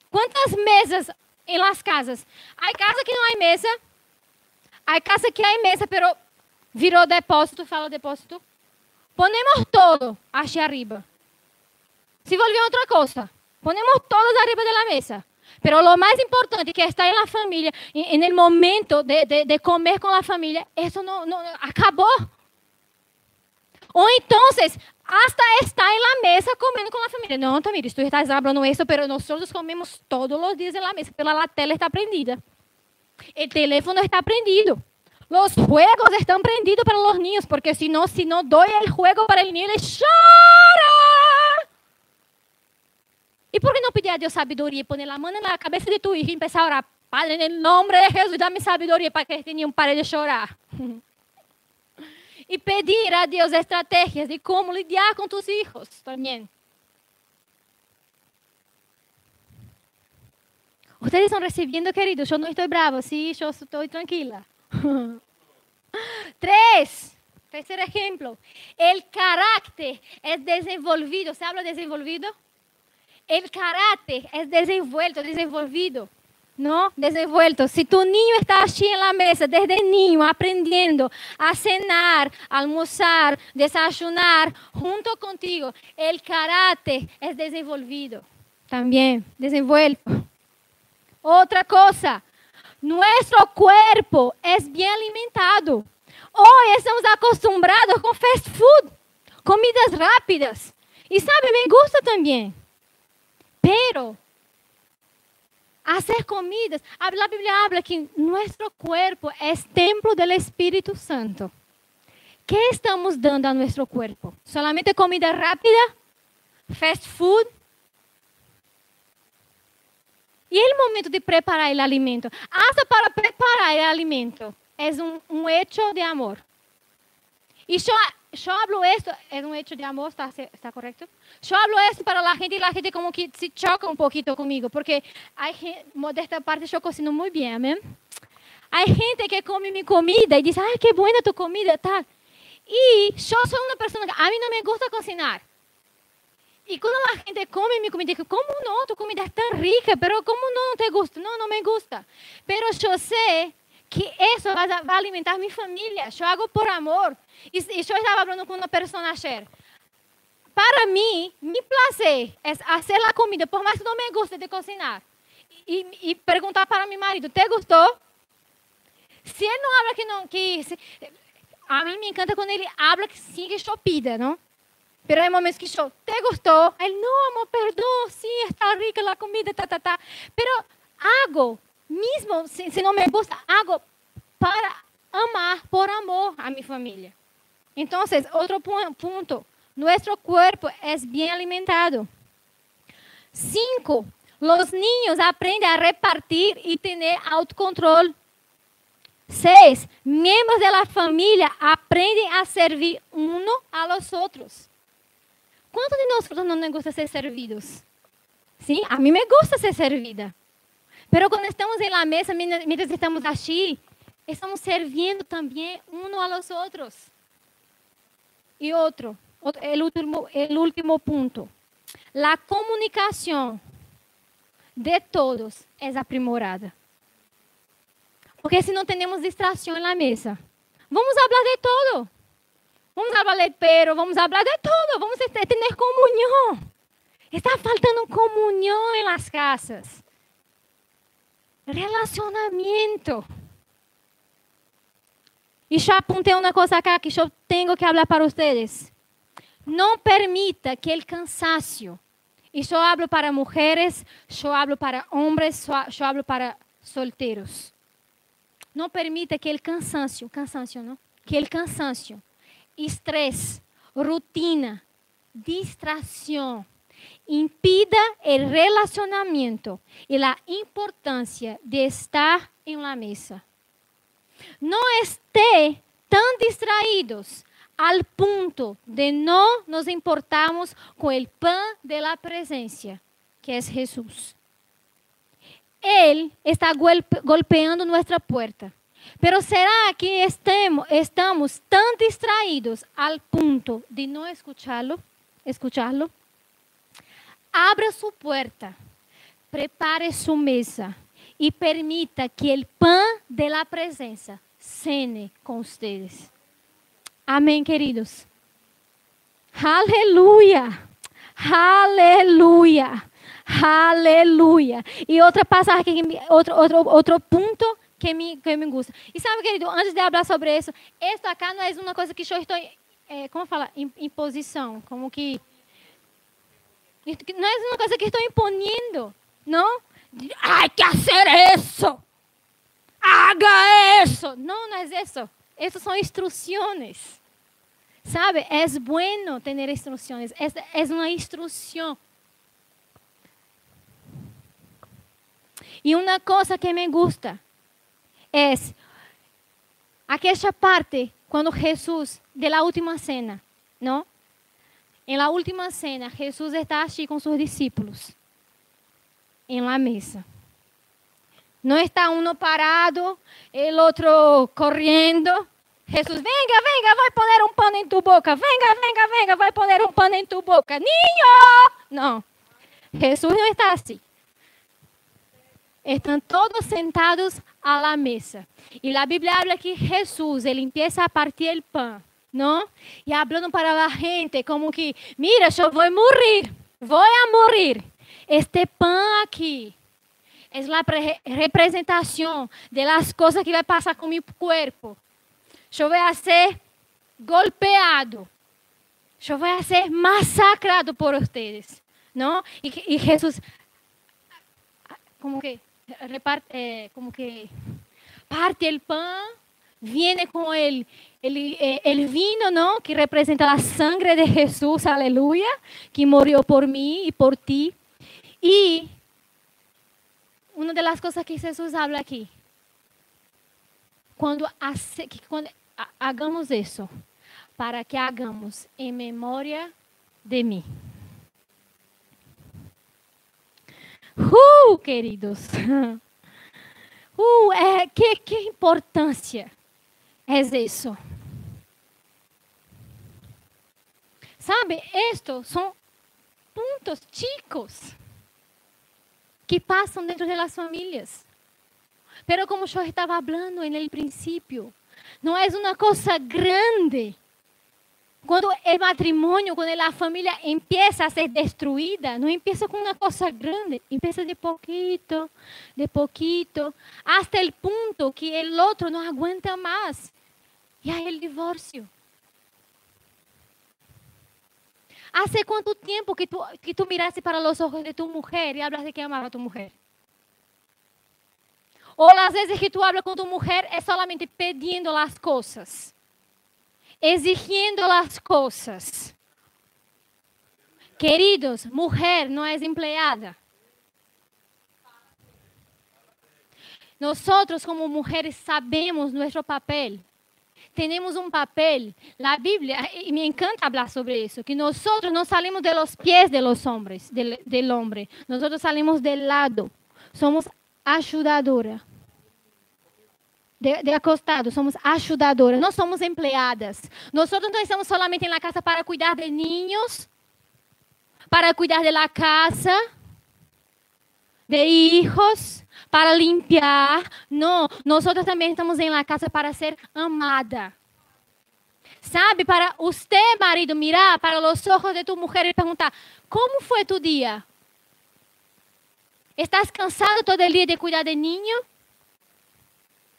Quantas mesas em las casas? Há casa que não há mesa. Há casa que há mesa, pero virou depósito, fala depósito. Ponemos todo hacia arriba. Se volvió outra coisa, ponemos todos arriba de la mesa. Pero lo más importante que está en la familia, en, el momento de, de, de comer con la familia, eso no, no acabó. O entonces, hasta está en la mesa comiendo con la familia. No, Tamires, tú estás hablando esto, pero nosotros comemos todos los días en la mesa, pero la tela está prendida. El teléfono está prendido. Los juegos están prendidos para los niños, porque si no, si no doy el juego para el niño, ele chora. ¿Y por qué no pedir a Dios sabiduría y poner la mano en la cabeza de tu hijo y empezar a orar? Padre, en el nombre de Jesús, dame sabiduría para que este niño pare de chorar. [LAUGHS] y pedir a Dios estrategias de cómo lidiar con tus hijos también. Ustedes están recibiendo, queridos. Yo no estoy bravo, sí, yo estoy tranquila. [LAUGHS] Tres. Tercer ejemplo. El carácter es desenvolvido. ¿Se habla desenvolvido? El carácter es desenvuelto, desenvolvido. ¿No? Desenvuelto. Si tu niño está allí en la mesa, desde niño, aprendiendo a cenar, almorzar, desayunar junto contigo, el carácter es desenvolvido. También, desenvuelto. Otra cosa, nuestro cuerpo es bien alimentado. Hoy estamos acostumbrados con fast food, comidas rápidas. Y sabe, me gusta también. Pero hacer comidas, la Biblia habla que nuestro cuerpo es templo del Espíritu Santo. ¿Qué estamos dando a nuestro cuerpo? ¿Solamente comida rápida? ¿Fast food? E o momento de preparar o alimento. Hasta para preparar o alimento é um, um hecho de amor. E eu, eu hablo esto, é um hecho de amor, ¿está, está correto? Eu hablo esto para a gente e a gente como que se choca um pouquinho comigo, porque a modesta parte eu cocino muito bem, amém? Há gente que come minha comida e diz, ai, que boa tu comida, tal. E eu sou uma pessoa que a mim não me gusta cocinar. Y cuando la gente come mi comida, ¿cómo no? Tu comida es tan rica, pero ¿cómo no, no te gusta? No, no me gusta. Pero yo sé que eso va a, va a alimentar mi familia. Yo hago por amor. Y, y, yo estaba hablando con una persona ayer. Para mí, mi placer es hacer la comida, por más que no me guste de cocinar. Y preguntar para mi marido, ¿te gustó? Si él no habla que no, que... A mí me encanta cuando él habla que sí que yo pida, ¿no? Pero hay momentos que yo, ¿te gustó? Él, no, amor, perdón, sí, está rica la comida, ta, ta, ta. Pero hago, mismo si, si no me gusta, hago para amar, por amor a mi familia. Entonces, otro punto, nuestro cuerpo es bien alimentado. Cinco, los niños aprenden a repartir y tener autocontrol. Seis, miembros de la aprenden a servir uno a los otros. ¿Cuántos de nosotros no nos gusta ser servidos? Sí, a mí me gusta ser servida. Pero cuando estamos en la mesa, mientras estamos allí, estamos sirviendo también uno a los otros. Y otro, el último, el último punto. La comunicación de todos es aprimorada. Porque si no tenemos distracción en la mesa, vamos a hablar de todo. Vamos falar de pero, vamos falar de todo, vamos ter comunhão. Está faltando comunhão em las casas. Relacionamento. E já apontei uma coisa acá que eu tenho que falar para vocês. Não permita que o cansaço, e eu hablo para mulheres, eu hablo para homens, eu hablo para solteiros. Não permita que o cansaço, cansaço, não? Que o cansaço estrés, rutina, distracción, impida el relacionamiento y la importancia de estar en la mesa. No esté tan distraídos al punto de no nos importamos con el pan de la presencia, que es Jesús. Él está golpeando nuestra puerta. Pero será que estemos, estamos tan distraídos al punto de no escucharlo? Escucharlo. Abra su puerta, prepare su mesa y permita que el pan de la presencia cene con ustedes. Amén, queridos. Aleluya. Aleluya. Aleluya. Y otra pasaje, otro, otro, otro punto que me, que me gusta. E sabe, querido, antes de falar sobre isso, esta acá não é uma coisa que eu estou é, como fala, imposição, como que não é uma coisa que estou impondo, não? Hay que hacer isso. Haga isso. Não, não é isso. Essas são instruções. Sabe? É bueno ter instruções. É, é uma instrução. E uma coisa que me gusta é aquela parte quando Jesus, de la última cena, não? En la última cena, Jesús está allí con sus discípulos en la mesa. No está uno parado, el otro corriendo. Jesús, venga, venga, vai poner un pan en tu boca. Venga, venga, venga, vai poner un pan en tu boca. Niño. No, Jesús no está así. Están todos sentados a la mesa. Y la Biblia habla que Jesús, él empieza a partir el pan. ¿No? Y hablando para a gente como que, mira, eu vou morrer, vou a morrer. Este pan aqui é a representação de las coisas que vai passar com meu corpo. Eu vou ser golpeado. Eu vou ser massacrado por vocês, não? E, e Jesus, como que, reparte, eh, como que parte o pão, viene com ele el, eh, el, vino, ¿no? Que representa la sangre de Jesús, aleluya, que murió por mí y por ti. Y una de las cosas que Jesús habla hace, que cuando hagamos eso, para que hagamos en memoria de mí. Uh, queridos. [LAUGHS] Uh, é, que, que importância é isso. Sabe, estos são pontos chicos que passam dentro das famílias. Pero como eu estava falando no princípio, não é uma coisa grande. Quando o matrimônio, quando a família empieza a ser destruída, não empieza com uma coisa grande, empieza de pouquito, de pouquito, até o ponto que o outro não aguenta mais. E aí o divórcio. ¿Hace cuánto tiempo que tú, que tú miraste para los ojos de tu mujer y hablas de que amaba a tu mujer? O las veces que tú hablas con tu mujer es solamente pidiendo las cosas, exigiendo las cosas. Queridos, mujer no es empleada. Nosotros como mujeres sabemos nuestro papel temos um papel. Na Bíblia, e me encanta falar sobre isso, que nós não salimos de los pies de los hombres, del, del hombre. Nós salimos del lado. Somos ajudadora. De, de, acostado, somos ajudadoras, não somos empregadas. Nós não estamos solamente na casa para cuidar de niños, para cuidar de la casa, de hijos, para limpiar. Não, nós também estamos em la casa para ser amada. Sabe, para você, marido, mirar para os olhos de tu mulher e perguntar: Como foi tu dia? Estás cansado todo dia de cuidar de niño?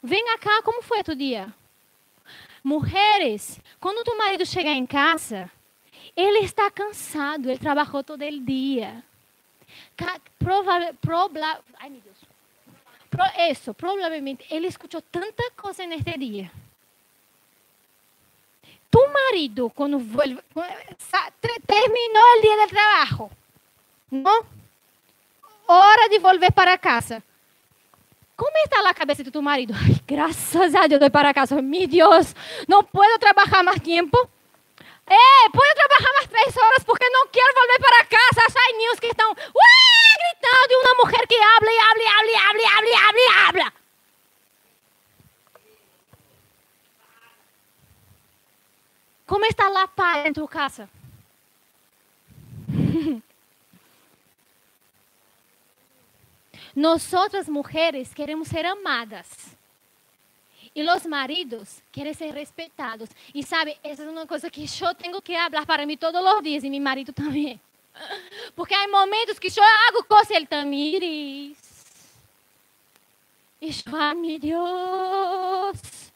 Vem cá, como foi tu dia? Mulheres, quando tu marido chegar em casa, ele está cansado, ele trabalhou todo o dia. Prova, prova, ai meu Deus. Pro, provavelmente ele escutou tanta coisa neste dia. Tu marido, quando vuelve, terminou o dia de trabalho, não? Hora de voltar para casa. Como está a cabeça de tu marido? Ai, graças a Deus, vou para casa. Meu Deus, não posso trabalhar mais tempo. Posso trabalhar mais três horas porque não quero voltar para casa. As niños que estão mulher que habla e habla e habla e habla e habla e habla e habla. Como está a paz em tua casa? Nós outras mulheres queremos ser amadas. E os maridos querem ser respeitados. E sabe, essa é uma coisa que eu tenho que falar para mim todos os dias e meu marido também. Porque há momentos que eu hago coisas ele tamires. Eu, ai meu Deus.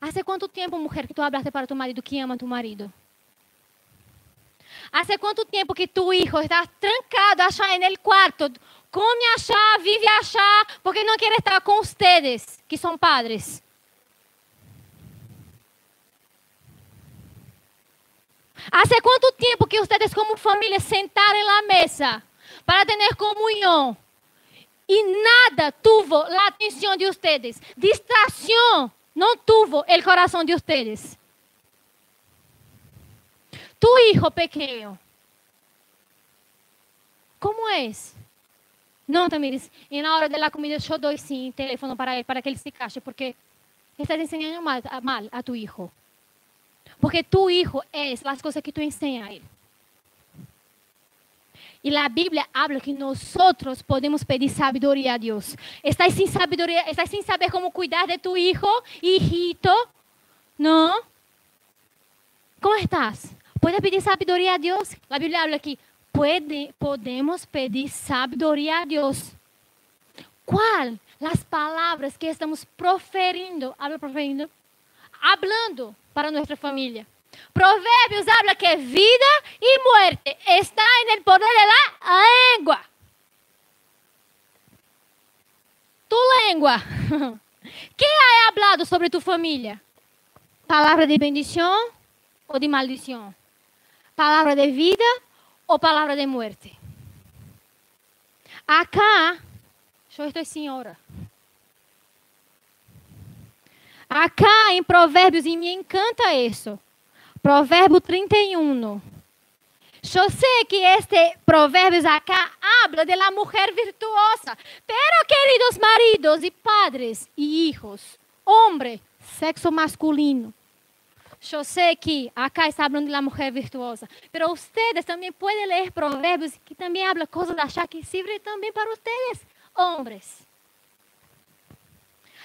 ¿Hace quanto tempo, mulher, que tu hablaste para tu marido que ama tu marido? ¿Hace quanto tempo que tu hijo está trancado allá en el cuarto, come allá, vive allá, porque não quer estar com ustedes, que são padres? ¿Hace quanto tempo que ustedes como família sentaram na mesa para ter comunhão e nada tuvo a atenção de ustedes? Distração não tuvo o coração de ustedes. Tu hijo pequeno, como é? Não, Tamires, e na hora da comida eu dou sim telefone para ele, para que ele se cache, porque estás ensinando mal, mal a tu hijo. Porque tu hijo es las cosas que tú enseñas a él. Y la Biblia habla que nosotros podemos pedir sabiduría a Dios. ¿Estás sin sabiduría? ¿Estás sin saber cómo cuidar de tu hijo, hijito? ¿No? ¿Cómo estás? ¿Puedes pedir sabiduría a Dios? La Biblia habla que puede, podemos pedir sabiduría a Dios. ¿Cuál? Las palabras que estamos proferindo. Habla proferindo. Hablando para nossa família. Provérbios habla que vida e muerte está en poder de la lengua. Tu lengua. [LAUGHS] ¿Qué ha hablado sobre tu familia? Palavra de bendição ou de maldição? Palavra de vida ou palavra de muerte? Acá, eu estou senhora. Acá em Provérbios, e me encanta isso. Provérbio 31. Eu sei que este Provérbios acá habla de la mujer virtuosa. Pero, queridos maridos e padres e hijos, homem, sexo masculino. Eu sei que acá está falando de la mujer virtuosa. Pero ustedes também podem ler Provérbios que também habla coisas que sirve também para ustedes, homens.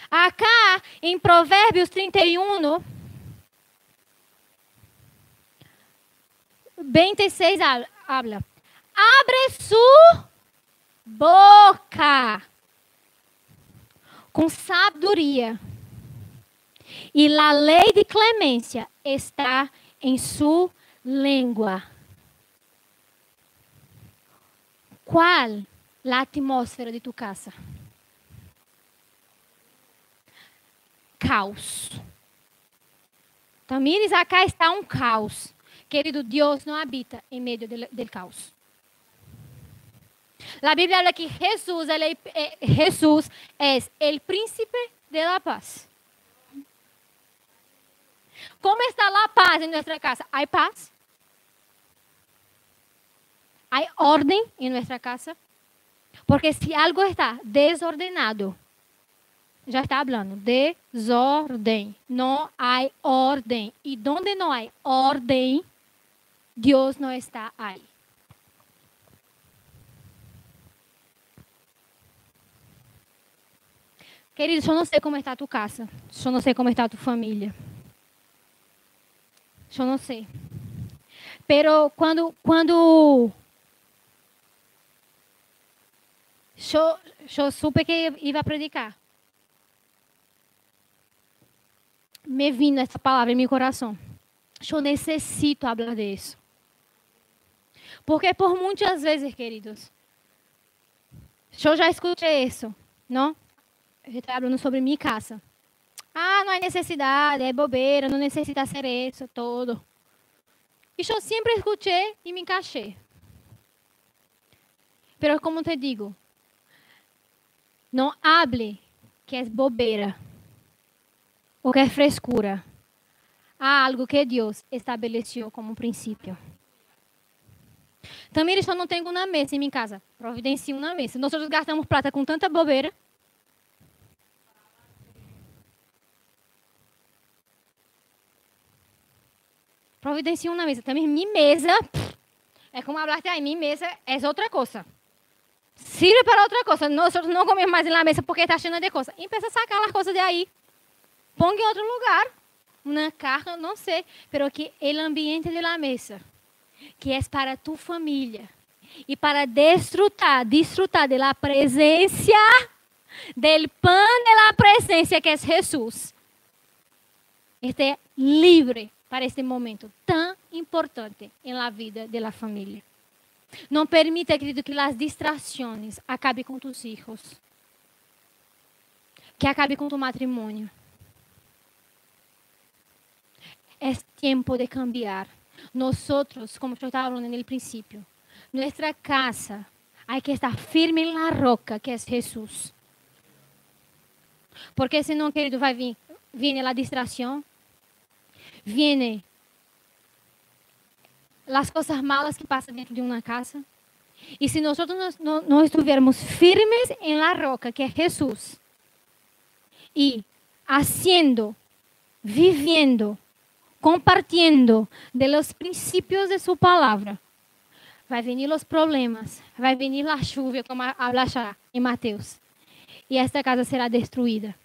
Acá em Provérbios 31, 26 habla. Abre sua boca com sabedoria. E a lei de clemência está em sua língua. Qual a atmosfera de tu casa? Caos. Tamires, acá está um caos. Querido, Deus não habita em meio do caos. A Bíblia fala que Jesus, ele, é, Jesus é o príncipe de la paz. Como está a paz em nossa casa? Há paz? Há ordem em nossa casa? Porque se algo está desordenado, já está falando, desordem. Não há ordem. E onde não há ordem, Deus não está aí. Querido, eu não sei como está a tua casa. Eu não sei como está a tua família. Eu não sei. Pero quando quando eu, eu supe que ia predicar. Me vindo essa palavra em meu coração. Eu necessito falar disso. Porque por muitas vezes, queridos, eu já escutei isso, não? Eu estou falando sobre minha casa. Ah, não há necessidade, é bobeira, não necessita ser isso todo. E eu sempre escutei e me encaixei. Pero como te digo, não hable que é bobeira qualquer frescura. Há algo que Deus estabeleceu como princípio. Também eu não tenho na mesa em minha casa. Providencio na mesa. Nós gastamos prata com tanta bobeira. Providencio na mesa. Também minha mesa é como hablaste aí. Minha mesa é outra coisa. Sirve para outra coisa. Nós não comemos mais na mesa porque está cheia de coisa. Empieza a sacar as coisas de aí. Ponga em outro lugar, na carga, não sei, pero que o ambiente de la mesa, que é para tu família e para desfrutar, disfrutar de la presencia del pan de la presencia que é Jesus. esté libre para este momento tan importante en la vida de la familia. No permita, querido, que las distracciones acaben con tus hijos, que acabe con tu matrimonio. Es tiempo de cambiar. Nosotros, como yo estaba hablando en el principio, nuestra casa hay que estar firme en la roca que es Jesús. Porque senão, querido, vai vir, viene a distração, viene as coisas malas que passam dentro de uma casa. E se nós não, não estivermos firmes em la roca, que é Jesus, e haciendo, viviendo, compartiendo de los princípios de sua palavra, vai venir os problemas, vai venir a chuva, como habla em Mateus y esta casa será destruida.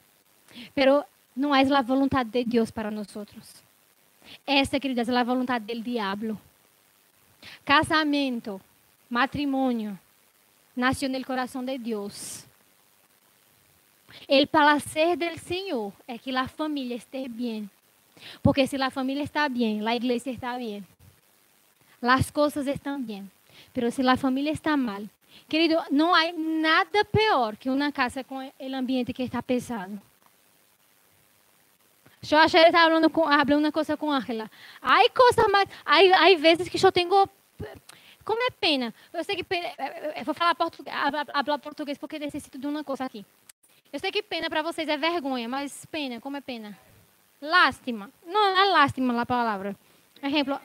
Pero no es la voluntad de Dios para nosotros. Esta, querida, es la voluntad del diablo. Casamento, matrimonio, nació en el corazón de Dios. El placer del Señor es que la familia esté bien. Porque si la familia está bien, la iglesia está bien. Las cosas están bien. Pero si la familia está mal, Querido, não há nada pior que uma casa com o ambiente que está pesado. Eu ayer estava falando com, hablando uma coisa com Ángela. Há coisas mais, há, vezes que eu tenho como é pena. Eu sei que pena, eu vou falar português, falar português porque necessito de uma coisa aqui. Eu sei que pena para vocês é vergonha, mas pena, como é pena? Lástima. Não, é lástima a palavra. Exemplo.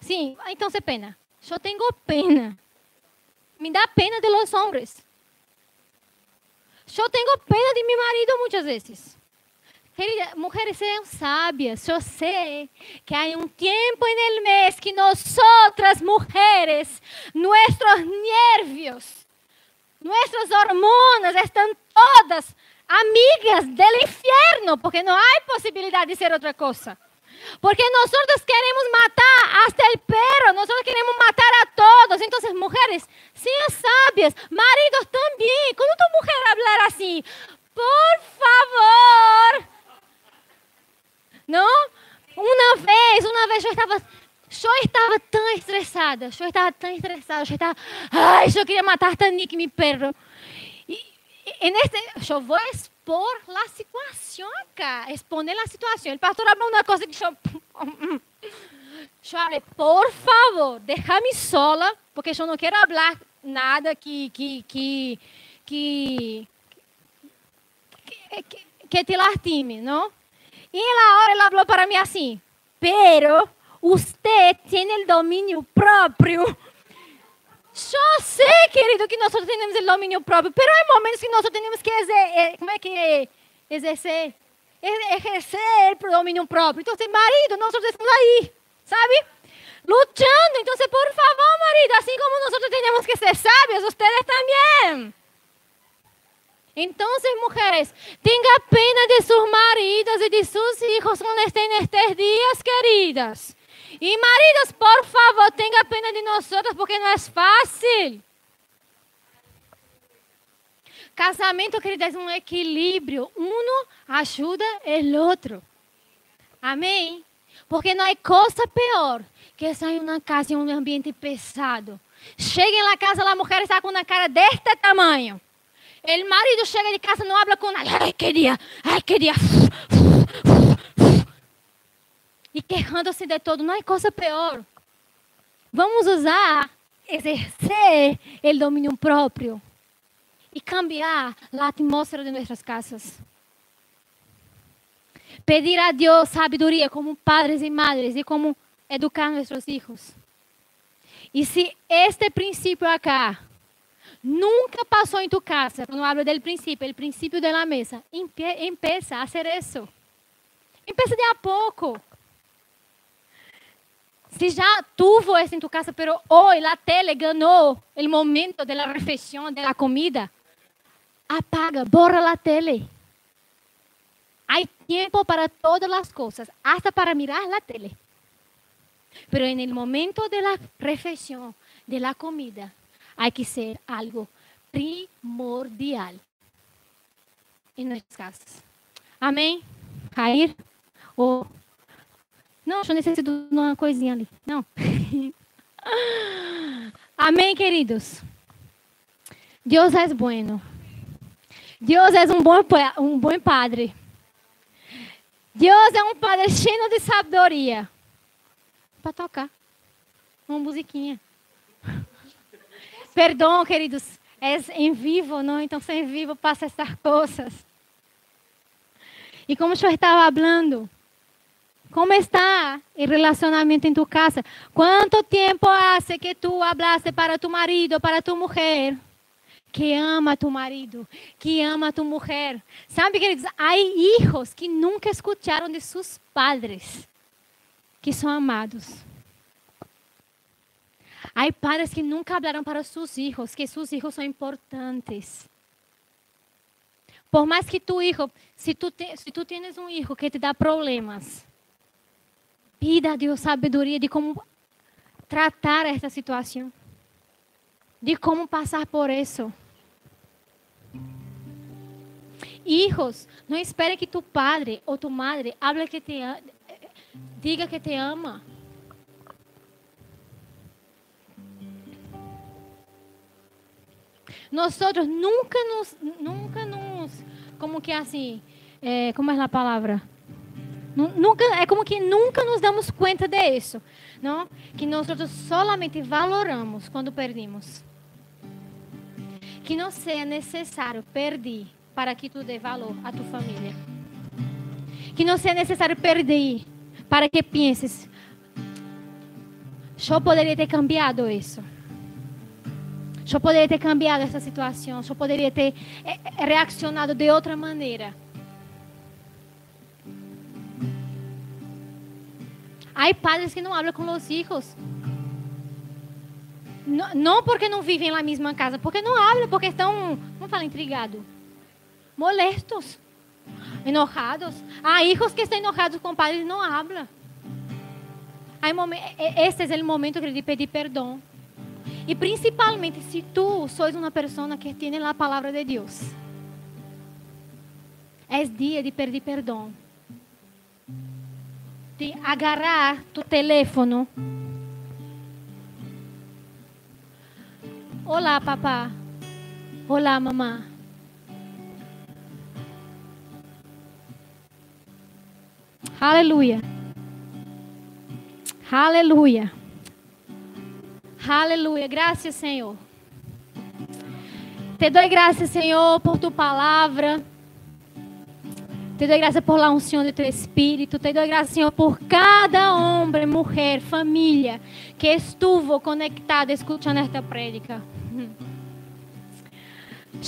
Sim, então é pena. Yo tengo pena. Me da pena de los hombres. Yo tengo pena de mi marido muchas veces. Querida, mujeres sean sabias. Yo sé que hay un tiempo en el mes que nosotras mujeres, nuestros nervios, nuestras hormonas están todas amigas del infierno, porque no hay posibilidad de ser otra cosa. Porque nosotros queremos matar hasta el perro, nosotros queremos matar a todos. Entonces, mujeres, sean sabias, maridos también. Cuando tu mujer hablar así, por favor. ¿No? Una vez, una vez yo estaba, yo estaba tan estresada, yo estaba tan estresada, yo estaba, ay, yo quería matar a Nick, mi perro. En este, yo voy a expor a situação, cara. Exponer a situação. O pastor habló uma coisa que eu... Eu falei, por favor, deixa-me sola, porque eu não quero falar nada que, que, que, que, que, que te lastime, não? E na hora ela falou para mim assim, pero usted tiene el dominio propio Eu sei, querido, que nós temos o domínio próprio, mas há momentos que nós temos que exer, eh, como é que é? exercer, exercer o domínio próprio. Então, marido, nós estamos aí, sabe? Lutando. Então, por favor, marido, assim como nós temos que ser sábios, vocês também. Então, mulheres, tenha pena de seus maridos e de seus filhos nestes dias, queridas. E maridos, por favor, tenha pena de nós porque não é fácil. Casamento, queridas, é um equilíbrio. Um ajuda o outro. Amém? Porque não é coisa pior que sair uma casa em um ambiente pesado. Chega na casa, a mulher está com uma cara deste tamanho. O marido chega de casa, não habla com ela. Ai, que dia, ai, que dia e queixando-se de todo. Não é coisa pior. Vamos usar, exercer o domínio próprio e cambiar a atmosfera de nossas casas. Pedir a Deus sabedoria como padres e madres e como educar nossos filhos. E se este princípio acá nunca passou em tu casa, quando hablo del princípio, o princípio da mesa, empieza a ser isso. Empieza de a pouco. Si ya tuvo eso en tu casa, pero hoy la tele ganó el momento de la refeição, de la comida, apaga, borra la tele. Hay tiempo para todas las cosas, hasta para mirar la tele. Pero en el momento de la refeição, de la comida, hay que ser algo primordial en nuestras casas. Amém? Cair? Ou. Não, eu necessito de uma coisinha ali. Não. [LAUGHS] Amém, queridos? Deus é bueno. Deus é um bom, um bom padre. Deus é um padre cheio de sabedoria. Para tocar. Uma musiquinha. Perdão, queridos. É em vivo, não? Então, se é vivo, passa essas coisas. E como eu estava falando, como está o relacionamento em tu casa? Quanto tempo hace que tu hablaste para tu marido, para tu mulher? Que ama tu marido, que ama tu mulher. Sabe, queridos, há hijos que nunca escutaram de seus padres, que são amados. Há padres que nunca falaram para seus filhos que seus filhos são importantes. Por mais que tu hijo, se tu, te, se tu tienes um hijo que te dá problemas, pida a Deus sabedoria de como tratar esta situação, de como passar por isso. Hijos, não espere que tu padre ou tu madre hable que te diga que te ama. Nós nunca nos, nunca nos, como que assim, é, como é a palavra? Nunca, é como que nunca nos damos conta disso, não? Que nós solamente valoramos quando perdemos. Que não seja necessário perder para que tu dê valor à tua família. Que não seja necessário perder para que penses, eu poderia ter cambiado isso. Eu poderia ter cambiado essa situação. Eu poderia ter eh, eh, reaccionado de outra maneira. Há padres que não falam com os filhos. Não, não, porque não vivem na mesma casa, porque não falam, porque estão, como fala, intrigados, molestos, enojados. Há hijos que estão enojados com padres e não falam. Esse é o momento de pedir perdão. E principalmente se tu sois uma pessoa que tem a palavra de Deus. É dia de pedir perdão. De agarrar tu telefone. Olá, papá. Olá, mamã. Aleluia. Aleluia. Aleluia. Graças, Senhor. Te dou graças, Senhor, por tua palavra. Te dou graças por lá Senhor de teu espírito. Te dou graças, Senhor, por cada homem, mulher, família que estuvo conectada escutando esta prédica.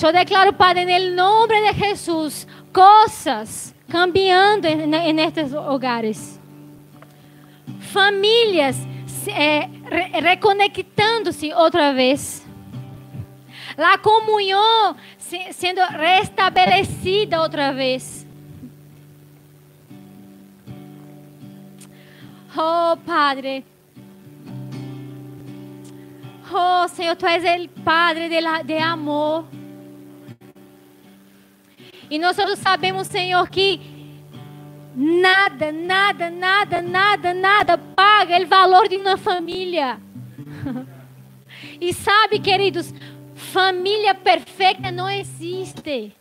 Eu declaro, Padre, no nome de Jesus, coisas cambiando nestes hogares. Famílias é, re, reconectando-se outra vez. A comunhão se, sendo restabelecida outra vez. Oh, Padre. Oh, Senhor, Tu és o Padre de, la, de amor. E nós todos sabemos, Senhor, que Nada, nada, nada, nada, nada paga o valor de uma família. E [LAUGHS] sabe, queridos, família perfeita não existe.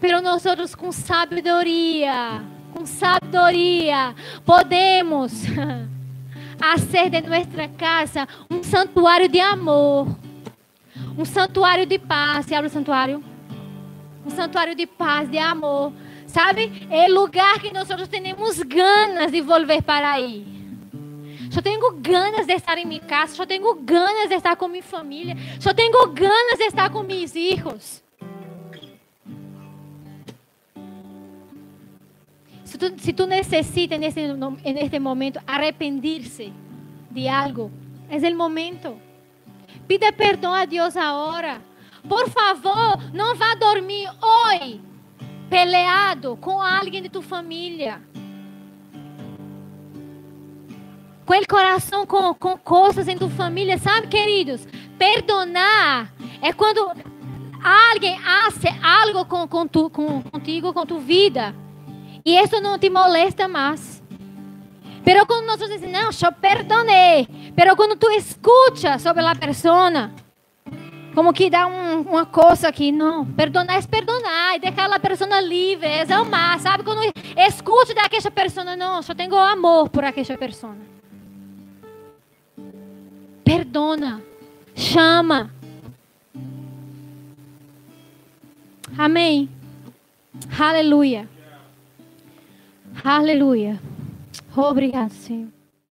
Pero nós outros com sabedoria, com sabedoria, podemos [LAUGHS] fazer de nossa casa um santuário de amor, um santuário de paz. Se abre o santuário um santuário de paz, de amor. Sabe? É lugar que nós temos ganas de voltar para aí. Eu tenho ganas de estar em minha casa, eu tenho ganas de estar com minha família, eu tenho ganas de estar com meus filhos. Se tu, se tu necessitas nesse, neste momento arrepender-se de algo, é o momento. Pida perdão a Deus agora. Por favor, não vá dormir hoje peleado com alguém de tua família. Com o coração com, com coisas em tua família, sabe, queridos? Perdonar é quando alguém hace algo com, com tu, com, contigo, com tu vida, e isso não te molesta mais. Pero quando nós dizemos, não, eu perdonei. Pero quando tu escuta sobre a pessoa, como que dá um, uma coisa aqui, não. Perdonar é perdonar, e deixar a pessoa livre, é amar, sabe? Quando escute daquela pessoa, não, eu tenho amor por aquela pessoa. Perdona, chama. Amém. Aleluia. Aleluia. Obrigado, Senhor.